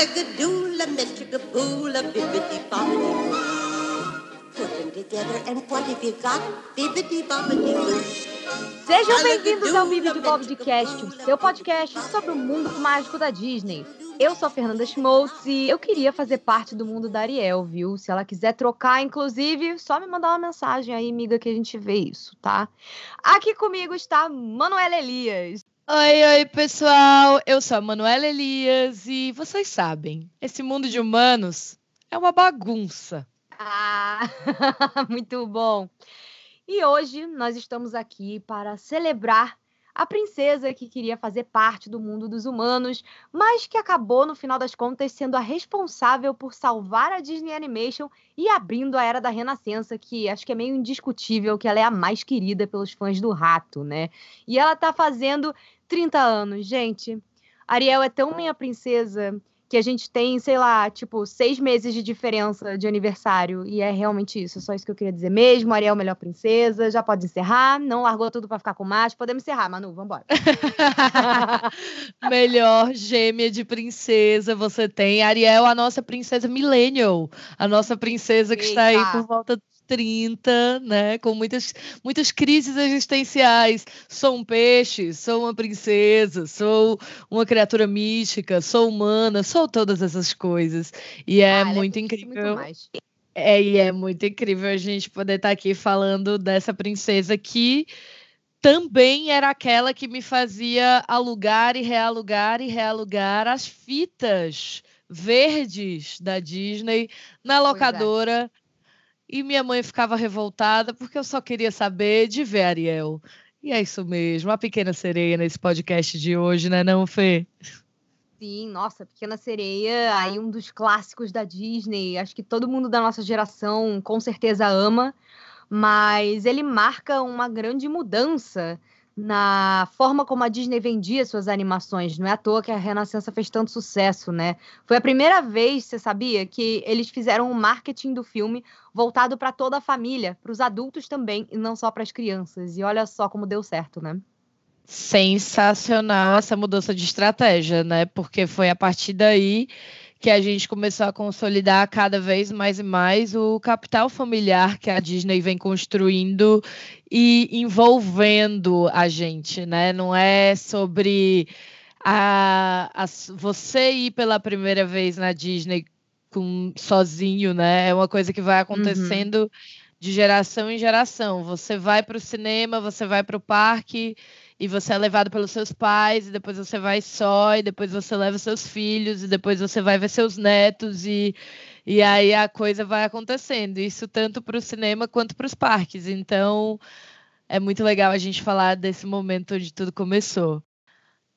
Bibbidi bobbidi Put them together and what have you got? Bibbidi bobbidi boo. Sejam bem-vindos ao Vive de Bob de Cast, o seu podcast sobre o mundo mágico da Disney. Eu sou a Fernanda Schmoltz e eu queria fazer parte do mundo da Ariel, viu? Se ela quiser trocar, inclusive, só me mandar uma mensagem aí, amiga, que a gente vê isso, tá? Aqui comigo está Manuela Elias. Oi, oi, pessoal! Eu sou a Manuela Elias e vocês sabem, esse mundo de humanos é uma bagunça. Ah, muito bom! E hoje nós estamos aqui para celebrar a princesa que queria fazer parte do mundo dos humanos, mas que acabou, no final das contas, sendo a responsável por salvar a Disney Animation e abrindo a era da Renascença, que acho que é meio indiscutível que ela é a mais querida pelos fãs do rato, né? E ela tá fazendo 30 anos, gente. Ariel é tão minha princesa que a gente tem, sei lá, tipo, seis meses de diferença de aniversário. E é realmente isso. Só isso que eu queria dizer mesmo. Ariel, melhor princesa. Já pode encerrar. Não largou tudo para ficar com macho. Podemos encerrar, Manu. Vambora. melhor gêmea de princesa você tem. Ariel, a nossa princesa millennial. A nossa princesa que Eita. está aí por volta 30, né? Com muitas, muitas crises existenciais. Sou um peixe, sou uma princesa, sou uma criatura mística, sou humana, sou todas essas coisas. E é ah, muito é incrível. Muito é, e é muito incrível a gente poder estar aqui falando dessa princesa que também era aquela que me fazia alugar e realugar e realugar as fitas verdes da Disney na é. locadora e minha mãe ficava revoltada porque eu só queria saber de ver Ariel. E é isso mesmo, a Pequena Sereia nesse podcast de hoje, né, não, Fê? Sim, nossa, Pequena Sereia, aí um dos clássicos da Disney. Acho que todo mundo da nossa geração com certeza ama, mas ele marca uma grande mudança na forma como a Disney vendia suas animações. Não é à toa que a Renascença fez tanto sucesso, né? Foi a primeira vez, você sabia, que eles fizeram o um marketing do filme voltado para toda a família, para os adultos também, e não só para as crianças. E olha só como deu certo, né? Sensacional essa mudança de estratégia, né? Porque foi a partir daí que a gente começou a consolidar cada vez mais e mais o capital familiar que a Disney vem construindo e envolvendo a gente, né? Não é sobre a, a, você ir pela primeira vez na Disney com, sozinho, né? É uma coisa que vai uhum. acontecendo uhum. de geração em geração. Você vai para o cinema, você vai para o parque e você é levado pelos seus pais, e depois você vai só, e depois você leva seus filhos, e depois você vai ver seus netos, e, e aí a coisa vai acontecendo. Isso tanto para o cinema quanto para os parques. Então é muito legal a gente falar desse momento onde tudo começou.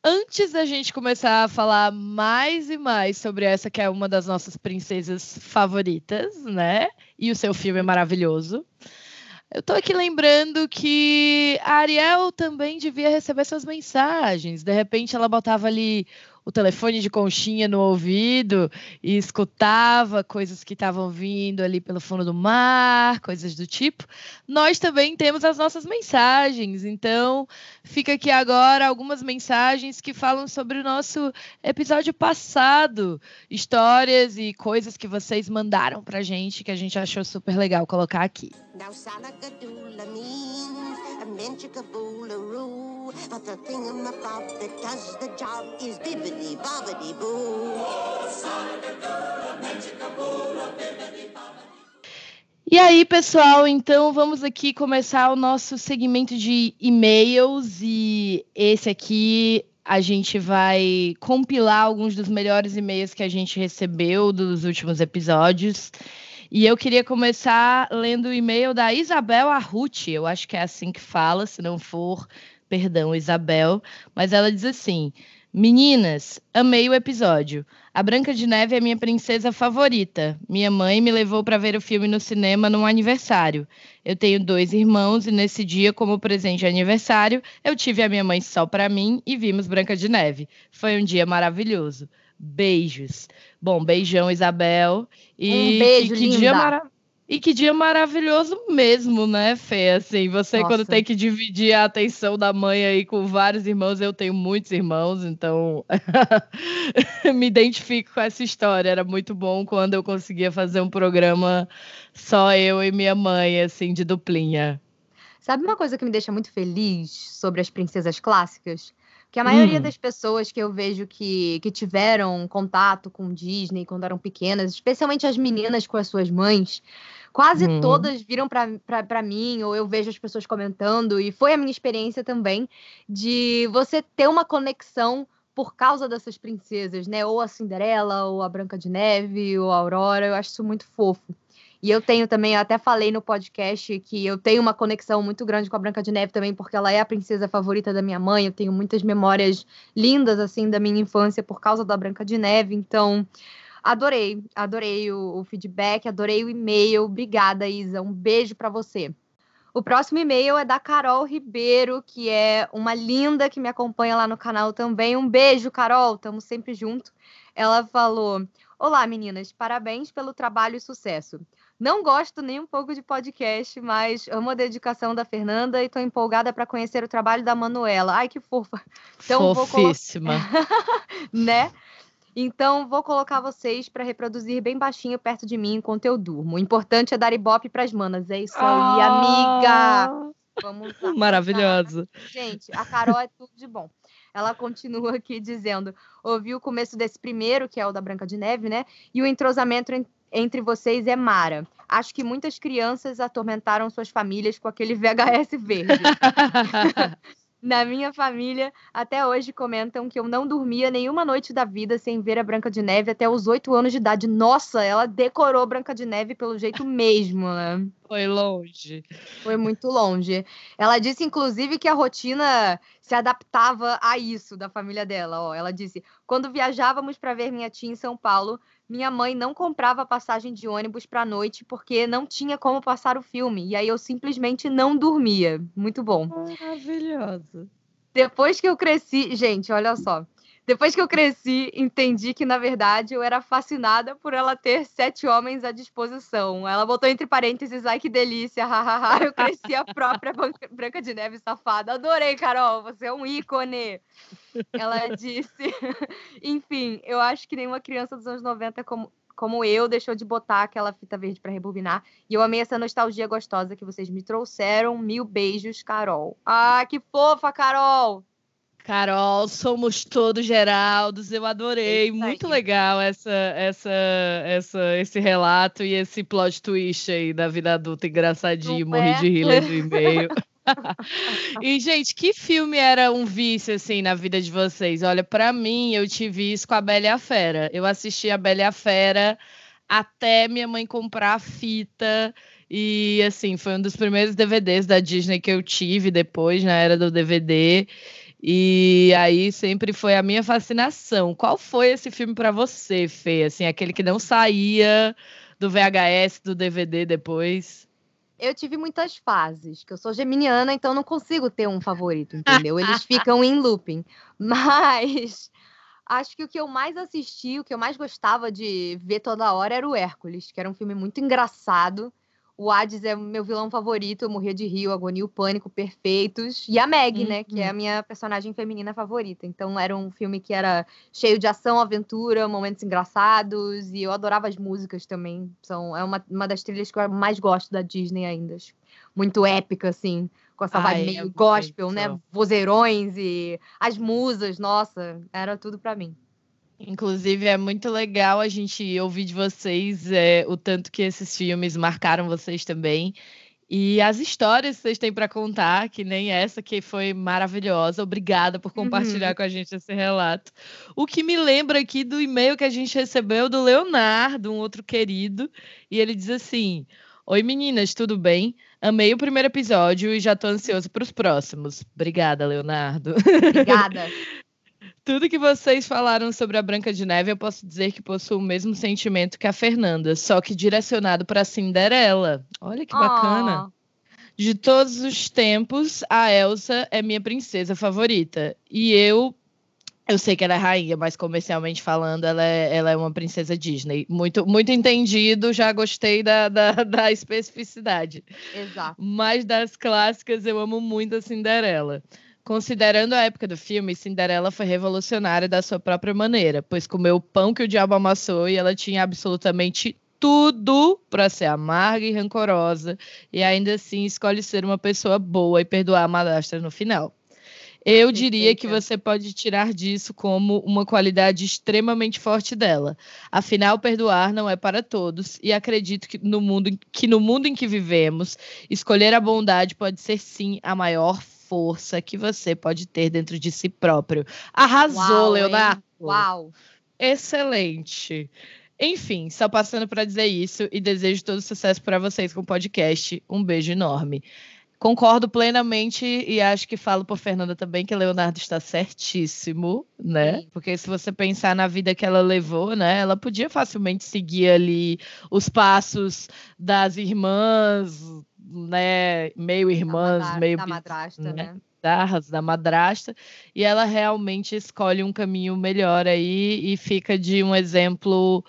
Antes da gente começar a falar mais e mais sobre essa que é uma das nossas princesas favoritas, né? E o seu filme é maravilhoso. Eu tô aqui lembrando que a Ariel também devia receber suas mensagens. De repente ela botava ali o telefone de conchinha no ouvido e escutava coisas que estavam vindo ali pelo fundo do mar, coisas do tipo. Nós também temos as nossas mensagens, então fica aqui agora algumas mensagens que falam sobre o nosso episódio passado, histórias e coisas que vocês mandaram pra gente que a gente achou super legal colocar aqui. Now, but the that does the job is bibbidi bobbidi boo. E aí, pessoal, então vamos aqui começar o nosso segmento de e-mails e esse aqui a gente vai compilar alguns dos melhores e-mails que a gente recebeu dos últimos episódios. E eu queria começar lendo o e-mail da Isabel Arruti, eu acho que é assim que fala, se não for, perdão, Isabel, mas ela diz assim: Meninas, amei o episódio. A Branca de Neve é minha princesa favorita. Minha mãe me levou para ver o filme no cinema num aniversário. Eu tenho dois irmãos e nesse dia, como presente de aniversário, eu tive a minha mãe só para mim e vimos Branca de Neve. Foi um dia maravilhoso. Beijos. Bom, beijão, Isabel. E um beijo, que, que dia maravilhoso. E que dia maravilhoso mesmo, né, Fê? Assim, você Nossa. quando tem que dividir a atenção da mãe aí com vários irmãos, eu tenho muitos irmãos, então me identifico com essa história. Era muito bom quando eu conseguia fazer um programa só eu e minha mãe, assim, de duplinha. Sabe uma coisa que me deixa muito feliz sobre as princesas clássicas? Que a maioria Hum. das pessoas que eu vejo que, que tiveram contato com Disney quando eram pequenas, especialmente as meninas com as suas mães, quase Uhum. todas viram para mim, ou eu vejo as pessoas comentando, e foi a minha experiência também, de você ter uma conexão por causa dessas princesas, né? Ou a Cinderela, ou a Branca de Neve, ou a Aurora, eu acho isso muito fofo. E eu tenho também, eu até falei no podcast que eu tenho uma conexão muito grande com a Branca de Neve também, porque ela é a princesa favorita da minha mãe. Eu tenho muitas memórias lindas, assim, da minha infância por causa da Branca de Neve. Então, adorei, adorei o, o feedback, adorei o e-mail. Obrigada, Isa. Um beijo para você. O próximo e-mail é da Carol Ribeiro, que é uma linda que me acompanha lá no canal também. Um beijo, Carol, estamos sempre junto. Ela falou: Olá, meninas, parabéns pelo trabalho e sucesso. Não gosto nem um pouco de podcast, mas amo a dedicação da Fernanda e estou empolgada para conhecer o trabalho da Manuela. Ai, que fofa, Então, vou Fofíssima. né? Então, vou colocar vocês para reproduzir bem baixinho perto de mim enquanto eu durmo. O importante é dar ibope pras manas. É isso aí, amiga. Vamos lá. Ah, Maravilhosa. Gente, a Carol é tudo de bom. Ela continua aqui dizendo: ouvi o começo desse primeiro, que é o da Branca de Neve, né? E o entrosamento en- entre vocês é mara. Acho que muitas crianças atormentaram suas famílias com aquele VHS verde. Na minha família, até hoje comentam que eu não dormia nenhuma noite da vida sem ver a Branca de Neve até os oito anos de idade. Nossa, ela decorou Branca de Neve pelo jeito mesmo, né? Foi longe. Foi muito longe. Ela disse, inclusive, que a rotina se adaptava a isso da família dela. Ó, ela disse: quando viajávamos para ver minha tia em São Paulo, minha mãe não comprava passagem de ônibus para noite porque não tinha como passar o filme. E aí eu simplesmente não dormia. Muito bom. Maravilhosa. Depois que eu cresci, gente, olha só. Depois que eu cresci, entendi que, na verdade, eu era fascinada por ela ter sete homens à disposição. Ela botou entre parênteses, ai que delícia, hahaha. Eu cresci a própria Branca- de Neve safada. Adorei, Carol, você é um ícone. Ela disse. Enfim, eu acho que nenhuma criança dos anos 90 como, como eu deixou de botar aquela fita verde para rebobinar. E eu amei essa nostalgia gostosa que vocês me trouxeram. Mil beijos, Carol. Ah, que fofa, Carol! Carol, somos todos Geraldos. Eu adorei, Isso muito aí. legal essa, essa, essa, esse relato e esse plot twist aí da vida adulta engraçadinho. Não Morri é? de rir lendo o e-mail. e gente, que filme era um vício assim na vida de vocês? Olha, pra mim eu tive isso com a Bela e a Fera. Eu assisti a Bela e a Fera até minha mãe comprar a fita. E assim, foi um dos primeiros DVDs da Disney que eu tive depois, na era do DVD. E aí sempre foi a minha fascinação. Qual foi esse filme pra você, Fê? Assim, aquele que não saía do VHS, do DVD depois? Eu tive muitas fases, que eu sou geminiana, então não consigo ter um favorito, entendeu? Eles ficam em looping. Mas acho que o que eu mais assisti, o que eu mais gostava de ver toda hora era o Hércules, que era um filme muito engraçado. O Hades é o meu vilão favorito, eu morria de rio, agonia o pânico perfeitos. E a Meg, né, que é a minha personagem feminina favorita. Então era um filme que era cheio de ação, aventura, momentos engraçados, e eu adorava as músicas também. São, é uma, uma das trilhas que eu mais gosto da Disney ainda. Muito épica, assim, com essa vibe meio gospel, né? Vozeirões e as musas, nossa, era tudo pra mim. Inclusive, é muito legal a gente ouvir de vocês é, o tanto que esses filmes marcaram vocês também. E as histórias que vocês têm para contar, que nem essa que foi maravilhosa. Obrigada por compartilhar com a gente esse relato. O que me lembra aqui do e-mail que a gente recebeu do Leonardo, um outro querido, e ele diz assim: Oi meninas, tudo bem? Amei o primeiro episódio e já tô ansioso para os próximos. Obrigada, Leonardo. Obrigada. Tudo que vocês falaram sobre a Branca de Neve, eu posso dizer que possuo o mesmo sentimento que a Fernanda, só que direcionado para Cinderela. Olha que bacana. Ó, De todos os tempos, a Elsa é minha princesa favorita. E eu Eu sei que ela é rainha, mas comercialmente falando, ela é, ela é uma princesa Disney. Muito, muito entendido, já gostei da, da, da especificidade. Exato. Mas das clássicas, eu amo muito a Cinderela. Considerando a época do filme, Cinderela foi revolucionária da sua própria maneira, pois comeu o pão que o diabo amassou e ela tinha absolutamente tudo para ser amarga e rancorosa, e ainda assim escolhe ser uma pessoa boa e perdoar a madrasta no final. Eu diria que você pode tirar disso como uma qualidade extremamente forte dela. Afinal, perdoar não é para todos, e acredito que no mundo, que no mundo em que vivemos, escolher a bondade pode ser sim a maior força que você pode ter dentro de si próprio. Arrasou, Uau, Leonardo. Hein? Uau! Excelente. Enfim, só passando para dizer isso e desejo todo sucesso para vocês com o podcast. Um beijo enorme. Concordo plenamente e acho que falo por Fernanda também que Leonardo está certíssimo, né? Sim. Porque se você pensar na vida que ela levou, né? Ela podia facilmente seguir ali os passos das irmãs, né? Meio irmãs, da meio da madrasta, né? né? Darras, da madrasta, e ela realmente escolhe um caminho melhor aí e fica de um exemplo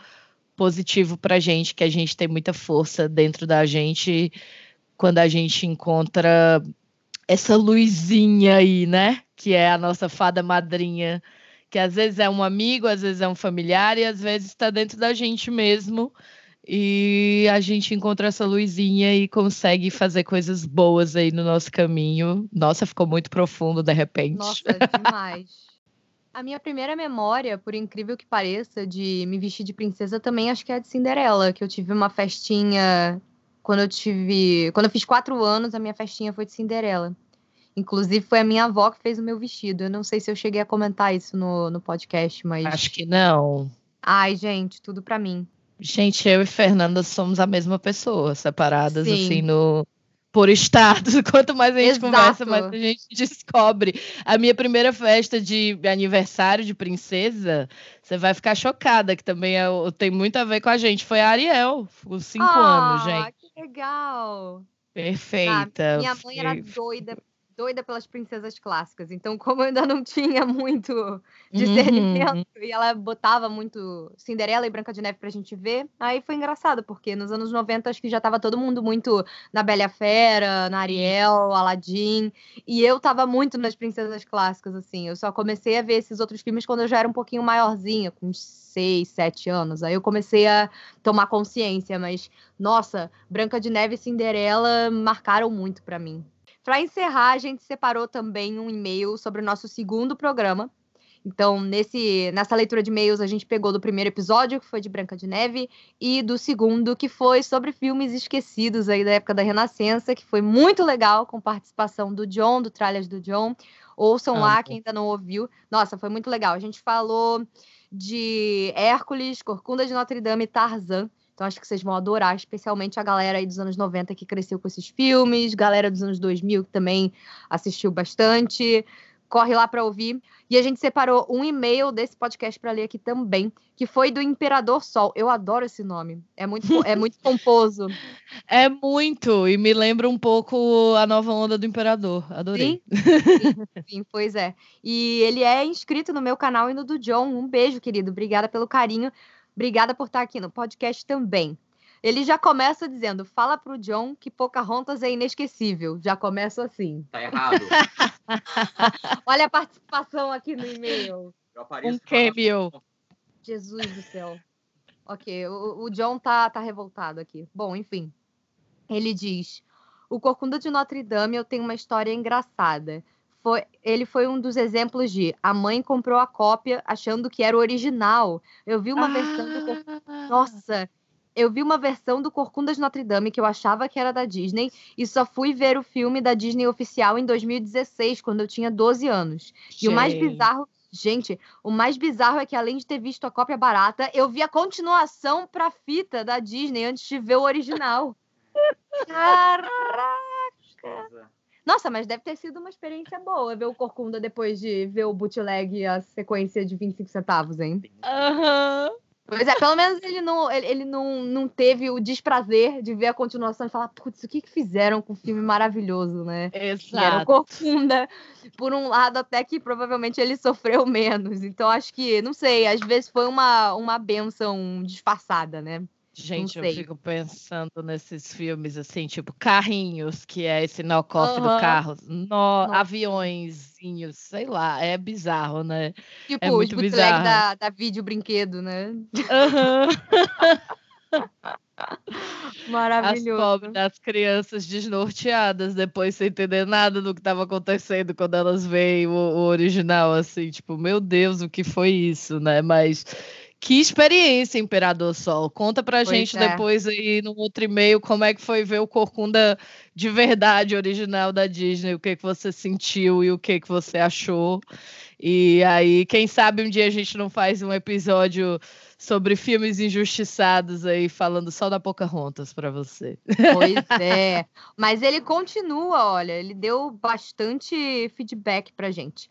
positivo para gente, que a gente tem muita força dentro da gente quando a gente encontra essa luzinha aí, né? Que é a nossa fada madrinha, que às vezes é um amigo, às vezes é um familiar e às vezes está dentro da gente mesmo. E a gente encontra essa luzinha e consegue fazer coisas boas aí no nosso caminho. Nossa, ficou muito profundo de repente. Nossa, demais. a minha primeira memória, por incrível que pareça, de me vestir de princesa também acho que é de Cinderela, que eu tive uma festinha quando eu tive. Quando eu fiz quatro anos, a minha festinha foi de Cinderela. Inclusive, foi a minha avó que fez o meu vestido. Eu não sei se eu cheguei a comentar isso no, no podcast, mas. Acho que não. Ai, gente, tudo para mim. Gente, eu e Fernanda somos a mesma pessoa, separadas Sim. assim no por estados. Quanto mais a gente Exato. conversa, mais a gente descobre. A minha primeira festa de aniversário de princesa, você vai ficar chocada, que também é, tem muito a ver com a gente. Foi a Ariel, os cinco ah, anos, gente legal! Perfeita. Ah, minha mãe era doida doida pelas princesas clássicas. Então, como eu ainda não tinha muito discernimento uhum. e ela botava muito Cinderela e Branca de Neve pra gente ver, aí foi engraçado, porque nos anos 90 acho que já tava todo mundo muito na Bela Fera, na Ariel, Aladdin, e eu tava muito nas princesas clássicas, assim. Eu só comecei a ver esses outros filmes quando eu já era um pouquinho maiorzinha, com uns 6, 7 anos. Aí eu comecei a tomar consciência, mas nossa, Branca de Neve e Cinderela marcaram muito para mim. Para encerrar, a gente separou também um e-mail sobre o nosso segundo programa. Então, nesse, nessa leitura de e-mails, a gente pegou do primeiro episódio, que foi de Branca de Neve, e do segundo, que foi sobre filmes esquecidos aí da época da Renascença, que foi muito legal, com participação do John, do Tralhas do John. Ouçam ah, lá, quem ainda não ouviu. Nossa, foi muito legal. A gente falou de Hércules, Corcunda de Notre Dame e Tarzan. Então acho que vocês vão adorar, especialmente a galera aí dos anos 90 que cresceu com esses filmes, galera dos anos 2000 que também assistiu bastante. Corre lá para ouvir. E a gente separou um e-mail desse podcast para ler aqui também, que foi do Imperador Sol. Eu adoro esse nome. É muito, é muito pomposo. É muito. E me lembra um pouco a nova onda do Imperador. Adorei. Sim, sim, sim, pois é. E ele é inscrito no meu canal e no do John. Um beijo, querido. Obrigada pelo carinho. Obrigada por estar aqui no podcast também. Ele já começa dizendo: fala pro John que Pocahontas é inesquecível. Já começa assim. Tá errado. Olha a participação aqui no e-mail. Um cameo. Jesus do céu. Ok, o, o John tá, tá revoltado aqui. Bom, enfim. Ele diz: O Corcunda de Notre Dame eu tenho uma história engraçada foi, ele foi um dos exemplos de a mãe comprou a cópia achando que era o original. Eu vi uma ah. versão do ah. Nossa, eu vi uma versão do Corcunda de Notre Dame que eu achava que era da Disney e só fui ver o filme da Disney oficial em 2016, quando eu tinha 12 anos. Gente. E o mais bizarro, gente, o mais bizarro é que além de ter visto a cópia barata, eu vi a continuação pra fita da Disney antes de ver o original. Caraca! Nossa, mas deve ter sido uma experiência boa ver o Corcunda depois de ver o bootleg e a sequência de 25 centavos, hein? Aham. Uhum. Pois é, pelo menos ele não, ele, ele, não, não teve o desprazer de ver a continuação e falar, putz, o que, que fizeram com o filme maravilhoso, né? Exato. Corcunda, por um lado, até que provavelmente ele sofreu menos. Então, acho que, não sei, às vezes foi uma, uma benção disfarçada, né? Gente, eu fico pensando nesses filmes assim, tipo Carrinhos, que é esse knockoff do carro, no, aviõezinhos, sei lá, é bizarro, né? Tipo, é muito bizarro. Da, da vídeo brinquedo, né? Uhum. Maravilhoso. As pobres das crianças desnorteadas, depois sem entender nada do que estava acontecendo quando elas veem o, o original, assim, tipo, meu Deus, o que foi isso, né? Mas que experiência, Imperador Sol. Conta pra pois gente é. depois aí no outro e-mail como é que foi ver o Corcunda de verdade, original da Disney, o que, que você sentiu e o que, que você achou. E aí, quem sabe um dia a gente não faz um episódio sobre filmes injustiçados aí, falando só da Pocahontas para você. Pois é. Mas ele continua, olha, ele deu bastante feedback pra gente.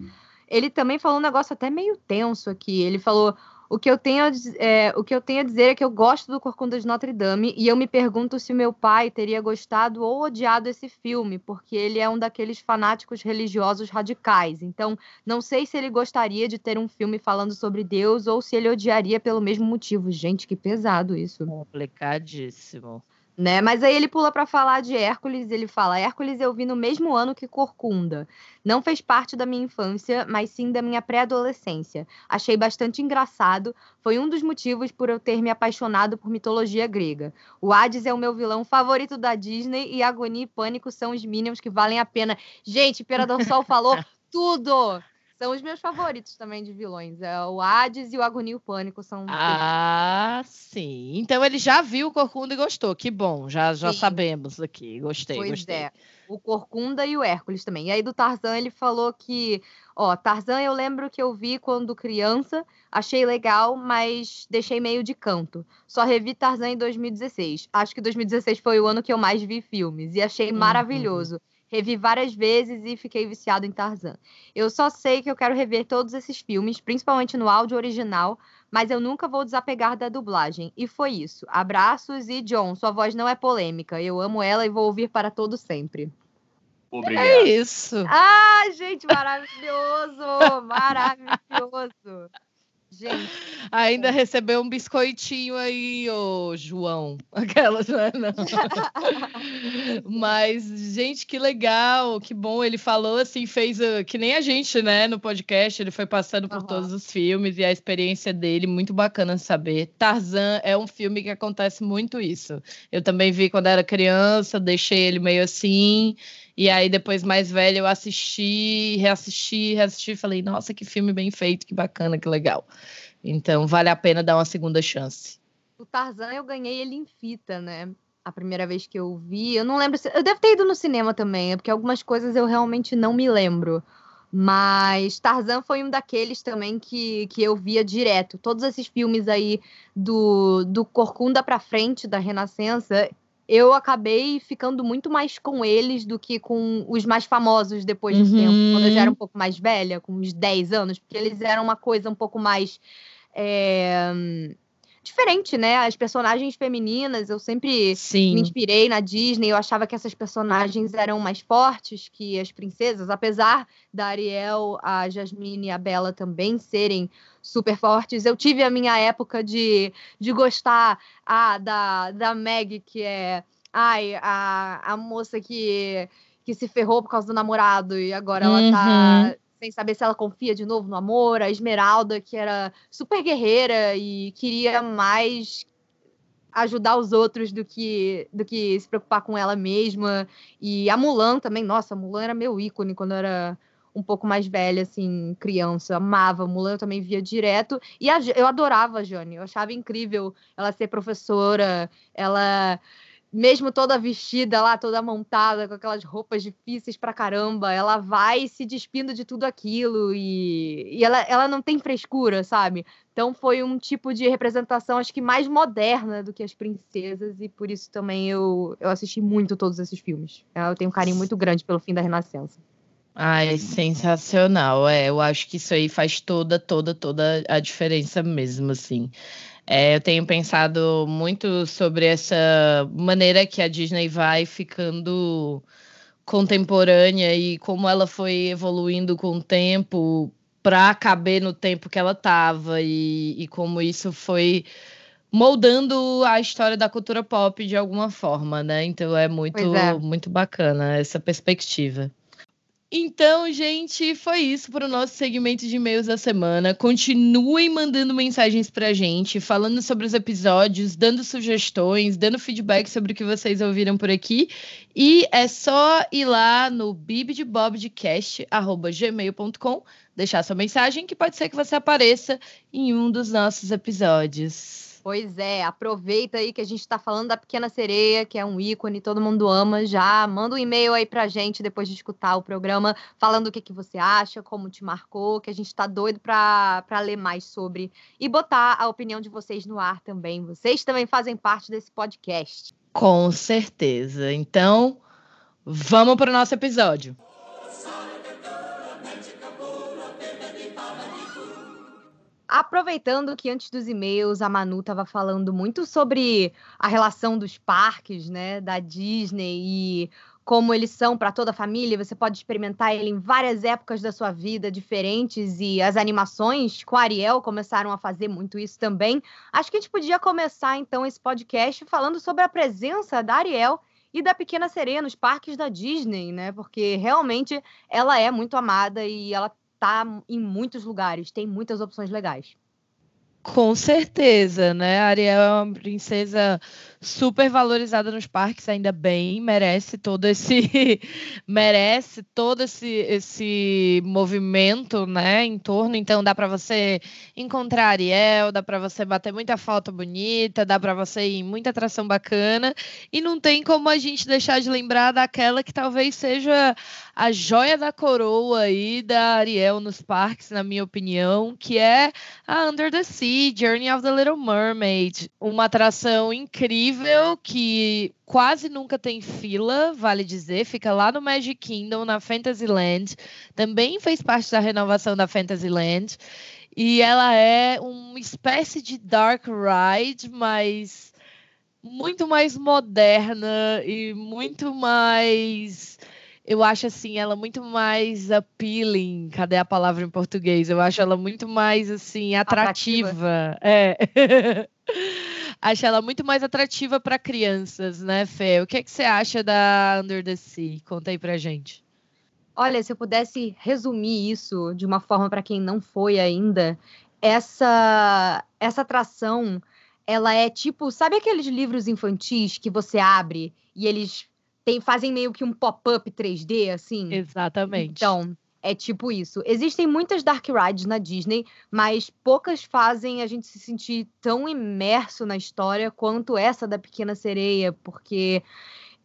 Ele também falou um negócio até meio tenso aqui. Ele falou: o que, eu tenho a, é, o que eu tenho a dizer é que eu gosto do Corcunda de Notre Dame e eu me pergunto se meu pai teria gostado ou odiado esse filme, porque ele é um daqueles fanáticos religiosos radicais. Então, não sei se ele gostaria de ter um filme falando sobre Deus ou se ele odiaria pelo mesmo motivo. Gente, que pesado isso. Complicadíssimo né? Mas aí ele pula para falar de Hércules, ele fala: Hércules eu vi no mesmo ano que Corcunda. Não fez parte da minha infância, mas sim da minha pré-adolescência. Achei bastante engraçado, foi um dos motivos por eu ter me apaixonado por mitologia grega. O Hades é o meu vilão favorito da Disney e Agonia e Pânico são os Minions que valem a pena. Gente, Imperador Sol falou tudo! São os meus favoritos também de vilões. É o Hades e o Agonia e o Pânico são. Ah, sim. Então ele já viu o Corcunda e gostou. Que bom, já, já sabemos aqui. Gostei, pois gostei. é. O Corcunda e o Hércules também. E aí do Tarzan ele falou que, ó, Tarzan eu lembro que eu vi quando criança, achei legal, mas deixei meio de canto. Só revi Tarzan em 2016. Acho que 2016 foi o ano que eu mais vi filmes e achei uhum. maravilhoso. Revi várias vezes e fiquei viciado em Tarzan. Eu só sei que eu quero rever todos esses filmes, principalmente no áudio original, mas eu nunca vou desapegar da dublagem. E foi isso. Abraços e John, sua voz não é polêmica. Eu amo ela e vou ouvir para todo sempre. Obrigado. É isso. Ah, gente, maravilhoso! maravilhoso! Gente. Ainda recebeu um biscoitinho aí, ô João. Aquelas, né? Não. Mas, gente, que legal, que bom. Ele falou assim, fez uh, que nem a gente, né, no podcast. Ele foi passando por uhum. todos os filmes e a experiência dele, muito bacana saber. Tarzan é um filme que acontece muito isso. Eu também vi quando era criança, deixei ele meio assim. E aí, depois, mais velho, eu assisti, reassisti, reassisti e falei, nossa, que filme bem feito, que bacana, que legal. Então, vale a pena dar uma segunda chance. O Tarzan, eu ganhei ele em fita, né? A primeira vez que eu vi. Eu não lembro se. Eu devo ter ido no cinema também, porque algumas coisas eu realmente não me lembro. Mas Tarzan foi um daqueles também que, que eu via direto. Todos esses filmes aí do, do Corcunda pra frente, da Renascença, eu acabei ficando muito mais com eles do que com os mais famosos depois de uhum. tempo, quando eu já era um pouco mais velha, com uns 10 anos, porque eles eram uma coisa um pouco mais. É diferente, né? As personagens femininas, eu sempre Sim. me inspirei na Disney, eu achava que essas personagens eram mais fortes que as princesas, apesar da Ariel, a Jasmine e a Bella também serem super fortes. Eu tive a minha época de, de gostar ah, da, da Meg, que é ai, a, a moça que, que se ferrou por causa do namorado e agora ela tá uhum sem saber se ela confia de novo no amor, a Esmeralda, que era super guerreira e queria mais ajudar os outros do que do que se preocupar com ela mesma. E a Mulan também, nossa, a Mulan era meu ícone quando eu era um pouco mais velha, assim, criança. Amava a Mulan, eu também via direto. E a, eu adorava a Jane, eu achava incrível ela ser professora, ela mesmo toda vestida lá, toda montada, com aquelas roupas difíceis pra caramba, ela vai se despindo de tudo aquilo e, e ela, ela não tem frescura, sabe? Então foi um tipo de representação, acho que mais moderna do que as princesas, e por isso também eu, eu assisti muito todos esses filmes. Eu tenho um carinho muito grande pelo fim da Renascença. Ai, sensacional. É, eu acho que isso aí faz toda, toda, toda a diferença mesmo, assim. É, eu tenho pensado muito sobre essa maneira que a Disney vai ficando contemporânea e como ela foi evoluindo com o tempo para caber no tempo que ela estava e, e como isso foi moldando a história da cultura pop de alguma forma, né? Então é muito, é. muito bacana essa perspectiva. Então, gente, foi isso para o nosso segmento de e-mails da semana. Continuem mandando mensagens para a gente, falando sobre os episódios, dando sugestões, dando feedback sobre o que vocês ouviram por aqui. E é só ir lá no bibdebobdcast.gmail.com, deixar sua mensagem, que pode ser que você apareça em um dos nossos episódios. Pois é, aproveita aí que a gente está falando da Pequena Sereia, que é um ícone, todo mundo ama já. Manda um e-mail aí pra gente depois de escutar o programa, falando o que, que você acha, como te marcou, que a gente está doido para ler mais sobre e botar a opinião de vocês no ar também. Vocês também fazem parte desse podcast. Com certeza. Então, vamos para o nosso episódio. Aproveitando que antes dos e-mails a Manu estava falando muito sobre a relação dos parques, né, da Disney e como eles são para toda a família, você pode experimentar ele em várias épocas da sua vida diferentes e as animações com a Ariel começaram a fazer muito isso também. Acho que a gente podia começar então esse podcast falando sobre a presença da Ariel e da Pequena Sereia nos parques da Disney, né? Porque realmente ela é muito amada e ela tá em muitos lugares, tem muitas opções legais. Com certeza, né? A Ariel é uma princesa super valorizada nos parques, ainda bem, merece todo esse merece todo esse, esse movimento, né, em torno. Então dá para você encontrar Ariel, dá para você bater muita foto bonita, dá para você ir em muita atração bacana. E não tem como a gente deixar de lembrar daquela que talvez seja a joia da coroa aí da Ariel nos parques, na minha opinião, que é a Under the Sea, Journey of the Little Mermaid, uma atração incrível que quase nunca tem fila, vale dizer, fica lá no Magic Kingdom, na Fantasyland, também fez parte da renovação da Fantasyland, e ela é uma espécie de dark ride, mas muito mais moderna e muito mais eu acho assim ela muito mais appealing. Cadê a palavra em português? Eu acho ela muito mais assim atrativa. atrativa. É. acho ela muito mais atrativa para crianças, né, Fê? O que, é que você acha da Under the Sea? Conta aí pra gente. Olha, se eu pudesse resumir isso de uma forma para quem não foi ainda, essa essa atração, ela é tipo, sabe aqueles livros infantis que você abre e eles tem, fazem meio que um pop-up 3D, assim. Exatamente. Então, é tipo isso. Existem muitas dark rides na Disney, mas poucas fazem a gente se sentir tão imerso na história quanto essa da Pequena Sereia, porque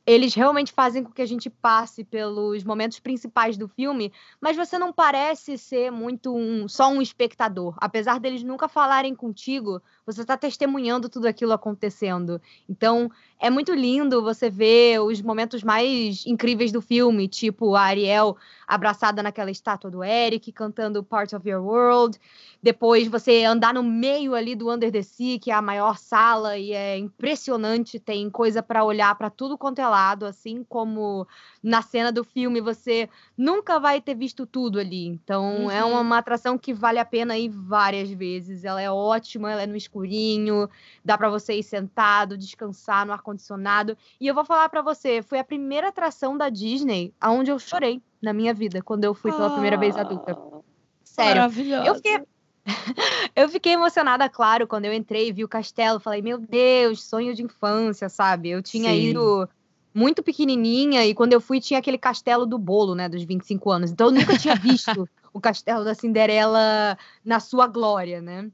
eles realmente fazem com que a gente passe pelos momentos principais do filme, mas você não parece ser muito um, só um espectador. Apesar deles nunca falarem contigo, você está testemunhando tudo aquilo acontecendo. Então, é muito lindo você ver os momentos mais incríveis do filme, tipo a Ariel abraçada naquela estátua do Eric, cantando Part of Your World. Depois você andar no meio ali do Under the Sea, que é a maior sala e é impressionante, tem coisa para olhar para tudo quanto é lado, assim como na cena do filme você nunca vai ter visto tudo ali. Então uhum. é uma, uma, atração que vale a pena ir várias vezes. Ela é ótima, ela é no escurinho, dá para você ir sentado, descansar no ar condicionado. E eu vou falar para você, foi a primeira atração da Disney aonde eu chorei na minha vida quando eu fui pela primeira vez adulta. Sério. Eu fiquei eu fiquei emocionada, claro, quando eu entrei e vi o castelo. Falei, meu Deus, sonho de infância, sabe? Eu tinha Sim. ido muito pequenininha e quando eu fui tinha aquele castelo do bolo, né, dos 25 anos. Então eu nunca tinha visto o castelo da Cinderela na sua glória, né?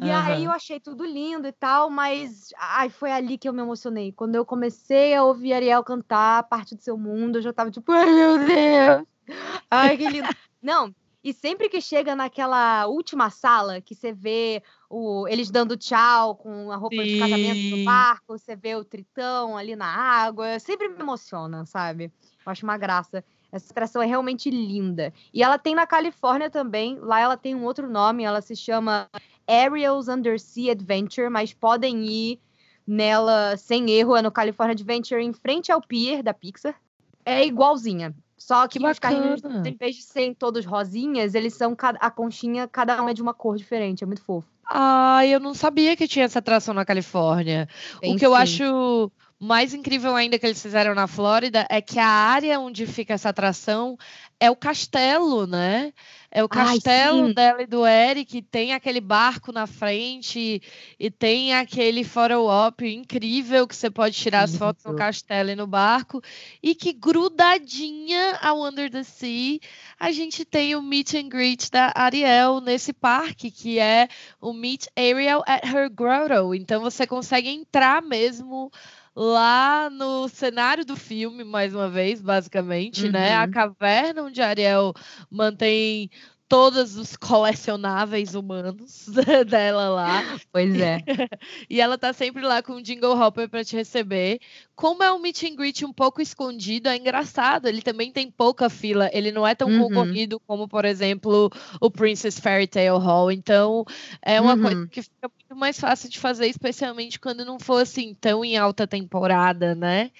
E uhum. aí eu achei tudo lindo e tal, mas ai, foi ali que eu me emocionei. Quando eu comecei a ouvir Ariel cantar Parte do Seu Mundo, eu já tava tipo, ai meu Deus! Ai, que lindo! Não, e sempre que chega naquela última sala, que você vê o, eles dando tchau com a roupa Sim. de casamento no barco, você vê o tritão ali na água, sempre me emociona, sabe? Eu acho uma graça Essa atração é realmente linda. E ela tem na Califórnia também. Lá ela tem um outro nome, ela se chama Ariel's Undersea Adventure, mas podem ir nela sem erro. É no California Adventure, em frente ao pier da Pixar. É igualzinha. Só que, que os carrinhos, em vez de serem todos rosinhas, eles são a conchinha, cada uma é de uma cor diferente. É muito fofo. Ah, eu não sabia que tinha essa atração na Califórnia. Tem o que sim. eu acho mais incrível ainda que eles fizeram na Flórida é que a área onde fica essa atração é o castelo, né? É o castelo Ai, dela e do Eric, tem aquele barco na frente e tem aquele photo op incrível que você pode tirar as fotos no castelo e no barco. E que grudadinha ao Under the Sea, a gente tem o meet and greet da Ariel nesse parque, que é o Meet Ariel at Her Grotto. Então você consegue entrar mesmo lá no cenário do filme, mais uma vez, basicamente, uhum. né? A uhum. caverna onde Ariel mantém todos os colecionáveis humanos dela lá. Pois é. e ela tá sempre lá com o Jingle Hopper para te receber. Como é um meet and greet um pouco escondido, é engraçado. Ele também tem pouca fila. Ele não é tão uhum. concorrido como, por exemplo, o Princess Fairy Tale Hall. Então, é uma uhum. coisa que fica muito mais fácil de fazer, especialmente quando não for assim tão em alta temporada, né?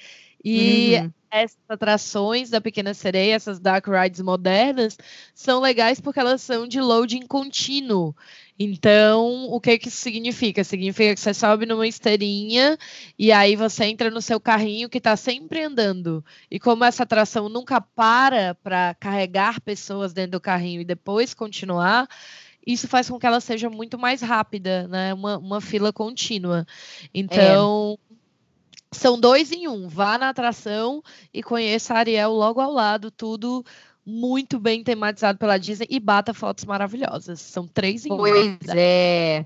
E uhum. essas atrações da Pequena Sereia, essas dark rides modernas, são legais porque elas são de loading contínuo. Então, o que que isso significa? Significa que você sobe numa esteirinha e aí você entra no seu carrinho que está sempre andando. E como essa atração nunca para para carregar pessoas dentro do carrinho e depois continuar, isso faz com que ela seja muito mais rápida, né? Uma, uma fila contínua. Então. São dois em um. Vá na atração e conheça a Ariel logo ao lado, tudo muito bem tematizado pela Disney e bata fotos maravilhosas. São três em um. Pois é.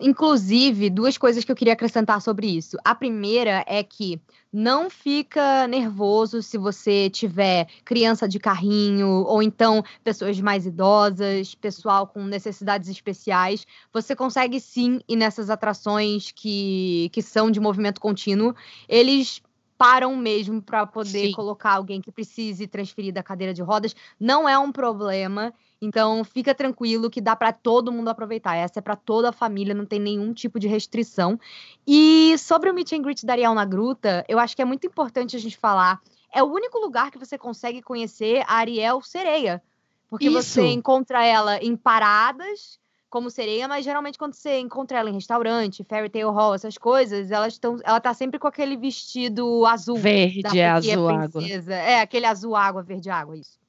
Inclusive, duas coisas que eu queria acrescentar sobre isso. A primeira é que não fica nervoso se você tiver criança de carrinho ou então pessoas mais idosas, pessoal com necessidades especiais. Você consegue sim ir nessas atrações que, que são de movimento contínuo. Eles param mesmo para poder sim. colocar alguém que precise transferir da cadeira de rodas. Não é um problema. Então, fica tranquilo que dá para todo mundo aproveitar. Essa é para toda a família, não tem nenhum tipo de restrição. E sobre o meet and greet da Ariel na Gruta, eu acho que é muito importante a gente falar. É o único lugar que você consegue conhecer a Ariel sereia. Porque Isso. você encontra ela em paradas como sereia, mas geralmente quando você encontra ela em restaurante, fairy tale hall, essas coisas, elas estão, ela tá sempre com aquele vestido azul, verde, azul água. É, aquele azul água, verde água, isso.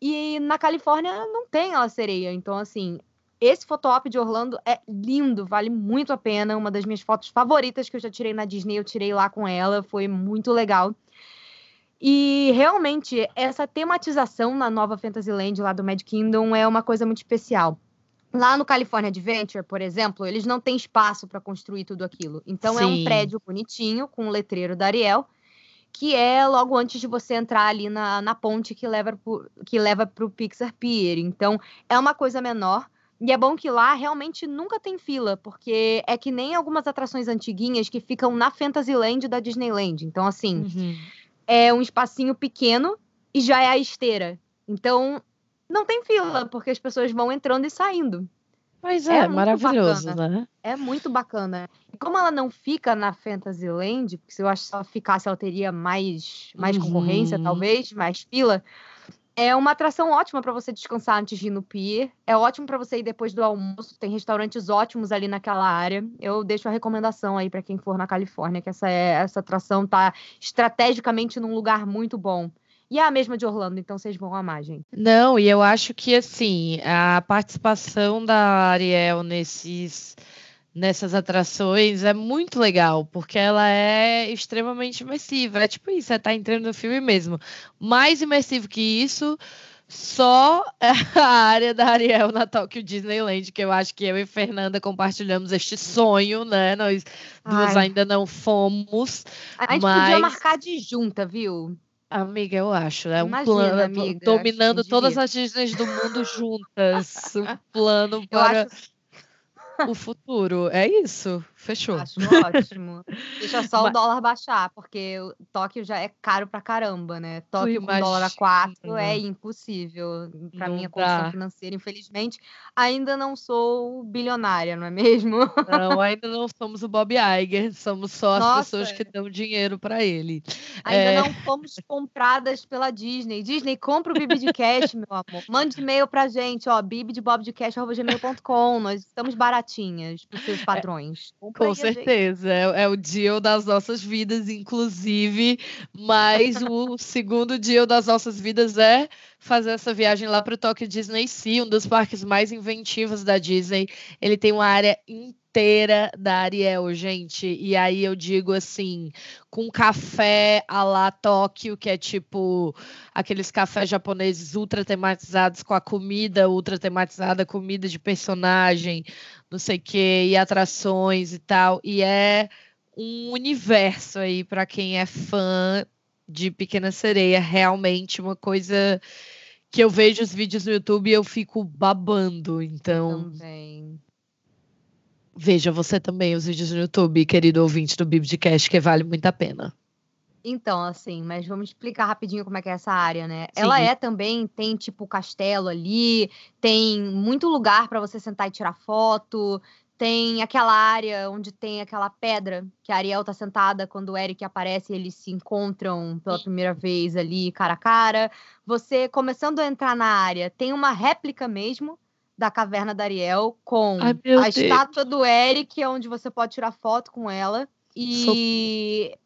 E na Califórnia não tem a sereia. Então, assim, esse fotop de Orlando é lindo, vale muito a pena. Uma das minhas fotos favoritas que eu já tirei na Disney, eu tirei lá com ela, foi muito legal. E realmente, essa tematização na nova Fantasyland lá do Mad Kingdom é uma coisa muito especial. Lá no California Adventure, por exemplo, eles não têm espaço para construir tudo aquilo. Então Sim. é um prédio bonitinho com um letreiro da Ariel que é logo antes de você entrar ali na, na ponte que leva pro, que leva para o Pixar Pier. Então, é uma coisa menor. E é bom que lá realmente nunca tem fila, porque é que nem algumas atrações antiguinhas que ficam na Fantasyland da Disneyland. Então, assim, uhum. é um espacinho pequeno e já é a esteira. Então, não tem fila, porque as pessoas vão entrando e saindo. Pois é, é maravilhoso, bacana. né? É muito bacana. E como ela não fica na Fantasyland, porque se eu acho que se ela ficasse, ela teria mais, mais uhum. concorrência, talvez, mais fila. É uma atração ótima para você descansar antes de ir no pier. É ótimo para você ir depois do almoço. Tem restaurantes ótimos ali naquela área. Eu deixo a recomendação aí para quem for na Califórnia, que essa, é, essa atração tá estrategicamente num lugar muito bom. E é a mesma de Orlando, então vocês vão amar, gente. Não, e eu acho que assim, a participação da Ariel nesses nessas atrações é muito legal, porque ela é extremamente imersiva. É tipo isso, você tá entrando no filme mesmo. Mais imersivo que isso, só a área da Ariel na Tokyo Disneyland, que eu acho que eu e Fernanda compartilhamos este sonho, né? Nós duas ainda não fomos. A gente mas... podia marcar de junta, viu? Amiga, eu acho. É um Imagina, plano amiga, dominando todas as Disneys do mundo juntas. Um plano para. Acho, o futuro. É isso. Fechou. Acho ótimo. Deixa só Mas... o dólar baixar, porque o Tóquio já é caro pra caramba, né? Tóquio com dólar a 4 é impossível. Pra não minha condição financeira, infelizmente. Ainda não sou bilionária, não é mesmo? Não, ainda não somos o Bob Iger. Somos só as Nossa. pessoas que dão dinheiro para ele. Ainda é... não fomos compradas pela Disney. Disney, compra o Bibi de Cash, meu amor. Mande e-mail pra gente, ó, bibidebobdecast.gmail.com. Nós estamos baratinhas pros seus é, É, com certeza. É, é, o deal das nossas vidas, inclusive. Mas o segundo deal das nossas vidas é fazer essa viagem lá para o Tokyo Disney Sea, um dos parques mais inventivos da Disney. Ele tem uma área inteira da Ariel, gente. E aí eu digo assim, com café a lá Tóquio, que é tipo aqueles cafés japoneses ultra tematizados com a comida ultra tematizada, comida de personagem, não sei o que, e atrações e tal. E é um universo aí para quem é fã de Pequena Sereia, realmente uma coisa que eu vejo os vídeos no YouTube e eu fico babando, então. Também. Veja você também os vídeos no YouTube, querido ouvinte do Biblicast, que vale muito a pena. Então, assim, mas vamos explicar rapidinho como é que é essa área, né? Sim. Ela é também, tem tipo castelo ali, tem muito lugar para você sentar e tirar foto, tem aquela área onde tem aquela pedra que a Ariel tá sentada quando o Eric aparece e eles se encontram pela primeira vez ali cara a cara. Você começando a entrar na área, tem uma réplica mesmo da caverna da Ariel com Ai, a Deus. estátua do Eric, onde você pode tirar foto com ela. E